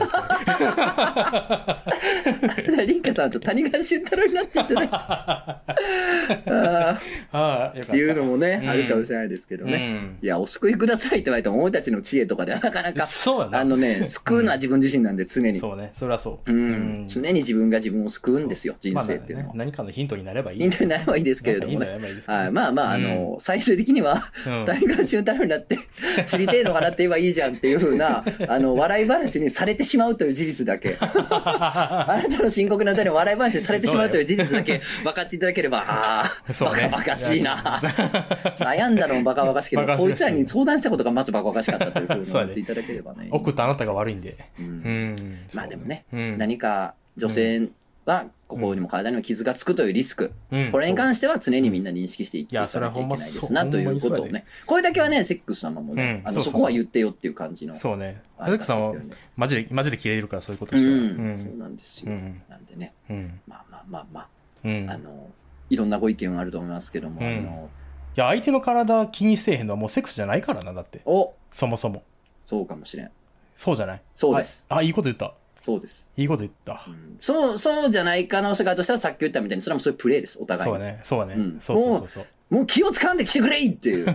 リンカさんと谷川俊太郎になっていただいて。あーあっていうのもね、うん。あるかもしれないですけどね。うん。いや、お救いくださいって言われても、俺たちの知恵とかではなかなか、あのね、救うのは自分自身なんで、常に。そうね。それはそう。うん、常に自分が自分を救うんですよ、人生っていうのは。何かのヒントになればいい。ヒントになればいいですけれどもね。はい、まあまあ、あの、最終的には、うん。谷川俊太郎になって、知りてえのかなって言えばいいじゃんっていうふうな、あの、笑い話にされてしまうという事実だけ。あなたの深刻な歌に笑い話にされてしまうという事実だけ分かっていただければ、ああ、そうね。バカバカしいな。悩んだのもバカバカしいけど、こいつらに相談したことがまずバカバカしかったというふうに思っていただければね。送ったあなたが悪いんで。うん。うん。まあでもね、うん。何か女性は心にも体にも傷がつくというリスク、うん。これに関しては常にみんな認識していっていかなきゃいけないですなということをね、これだけはね、セックス様もね、あのうんそこは言ってよっていう感じの。そうね。あアレックさんはマジでマジで切れるからそういうことうしたら。ん、そうなんですよ。うん。なんでね、うん。まあまあまあまうん。あ、あの、いろんなご意見はあると思いますけども、うん。あの、いや相手の体気にせえへんのはもうセックスじゃないからなだって。お。そもそも。そうかもしれん。そうじゃない？そうです。ああいいこと言ったそうです。いいこと言ったう。んそう、そうじゃない可能性があるとしたら、さっき言ったみたいに、それはもうそういうプレーです、お互いに。そうだね。そうだね。うんそうそうそうそう。もう気を掴んで来てくれいっていう。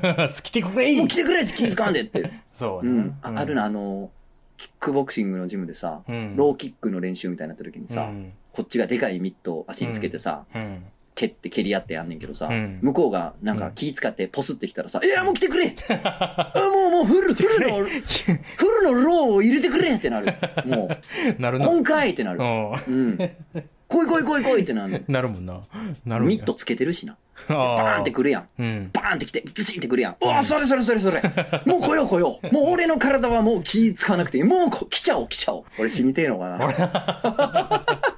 来てくれいもう来てくれって気掴んでって。そうねうん。ああるな、あの、キックボクシングのジムでさ、うんローキックの練習みたいになった時にさ、うんこっちがでかいミットを足につけてさ、うん。蹴って蹴り合ってやんねんけどさ、うん向こうがなんか気使ってポスってきたらさ、いやもう来てくれ あもうもうフル、フルの、フルのローを入れてくれってなる。もう、なるな。今回ってなる。ううん。来い来い来い来いってなる。ん。なるもんな。なるミットつけてるしな。バーンってくるやん。うん。バーンってきて、ズシンってくるやん。うわ、それそれそれそれ。もう来よう来よう。もう俺の体はもう気使わなくていい。もうこ来ちゃおう来ちゃおう。俺死にてえのかな。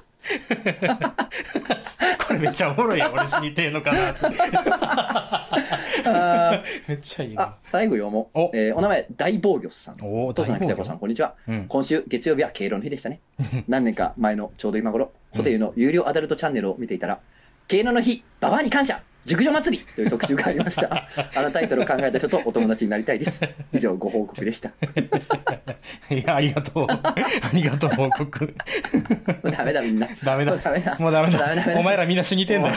めっちゃおもろいやん。俺死にてえのかなって。あめっちゃいいあな。、最後読もう。おえーお名前、大防御さん。おお父さん、大きさこさん、こんにちは。うん今週月曜日は敬老の日でしたね。何年か前のちょうど今頃、ホテルの有料アダルトチャンネルを見ていたら、敬老の日、ババアに感謝熟女祭りという特集がありました。あのタイトルを考えた人とお友達になりたいです。以上、ご報告でした。いや、ありがとう。ありがとう、報告。もうダメだ、みんな。ダメだもうダメだ。もうダメダメだ。お前らみんな死にてんだよ。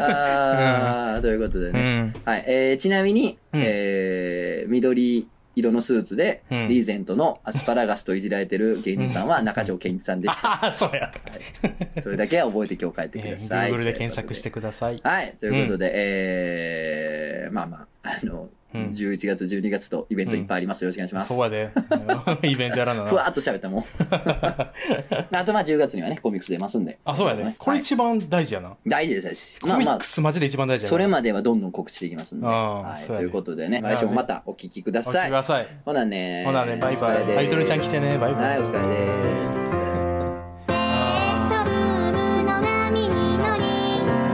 あーということでね。うん。はい。えーちなみに、うんえー緑色のスーツで、うんリーゼントのアスパラガスといじられてる芸人さんは中条健一さんでした。ああ、そうや。それだけは覚えて今日帰ってくえださい。ー Google で検索してください。はい。ということで、えー、まあまあ、あの、11月、12月とイベントいっぱいあります。よろしくお願いします。そうで。イベントやらな。ふわっと喋ったもん。あとまあ10月にはね、コミックス出ますんで。あ、そうやで。これ一番大事やな。大事です、コミックスマジで一番大事やそれまではどんどん告知できますんで。はい。ということでね、来週もまたお聞きください。お聞きください。ほなね。ほなね、バイバイ。バイトルちゃん来てね、バイバイ。はい、お疲れです。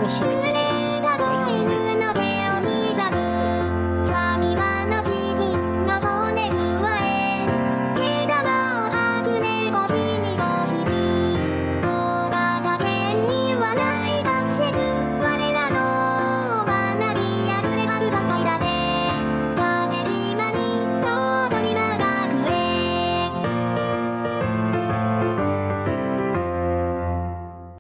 楽しみです。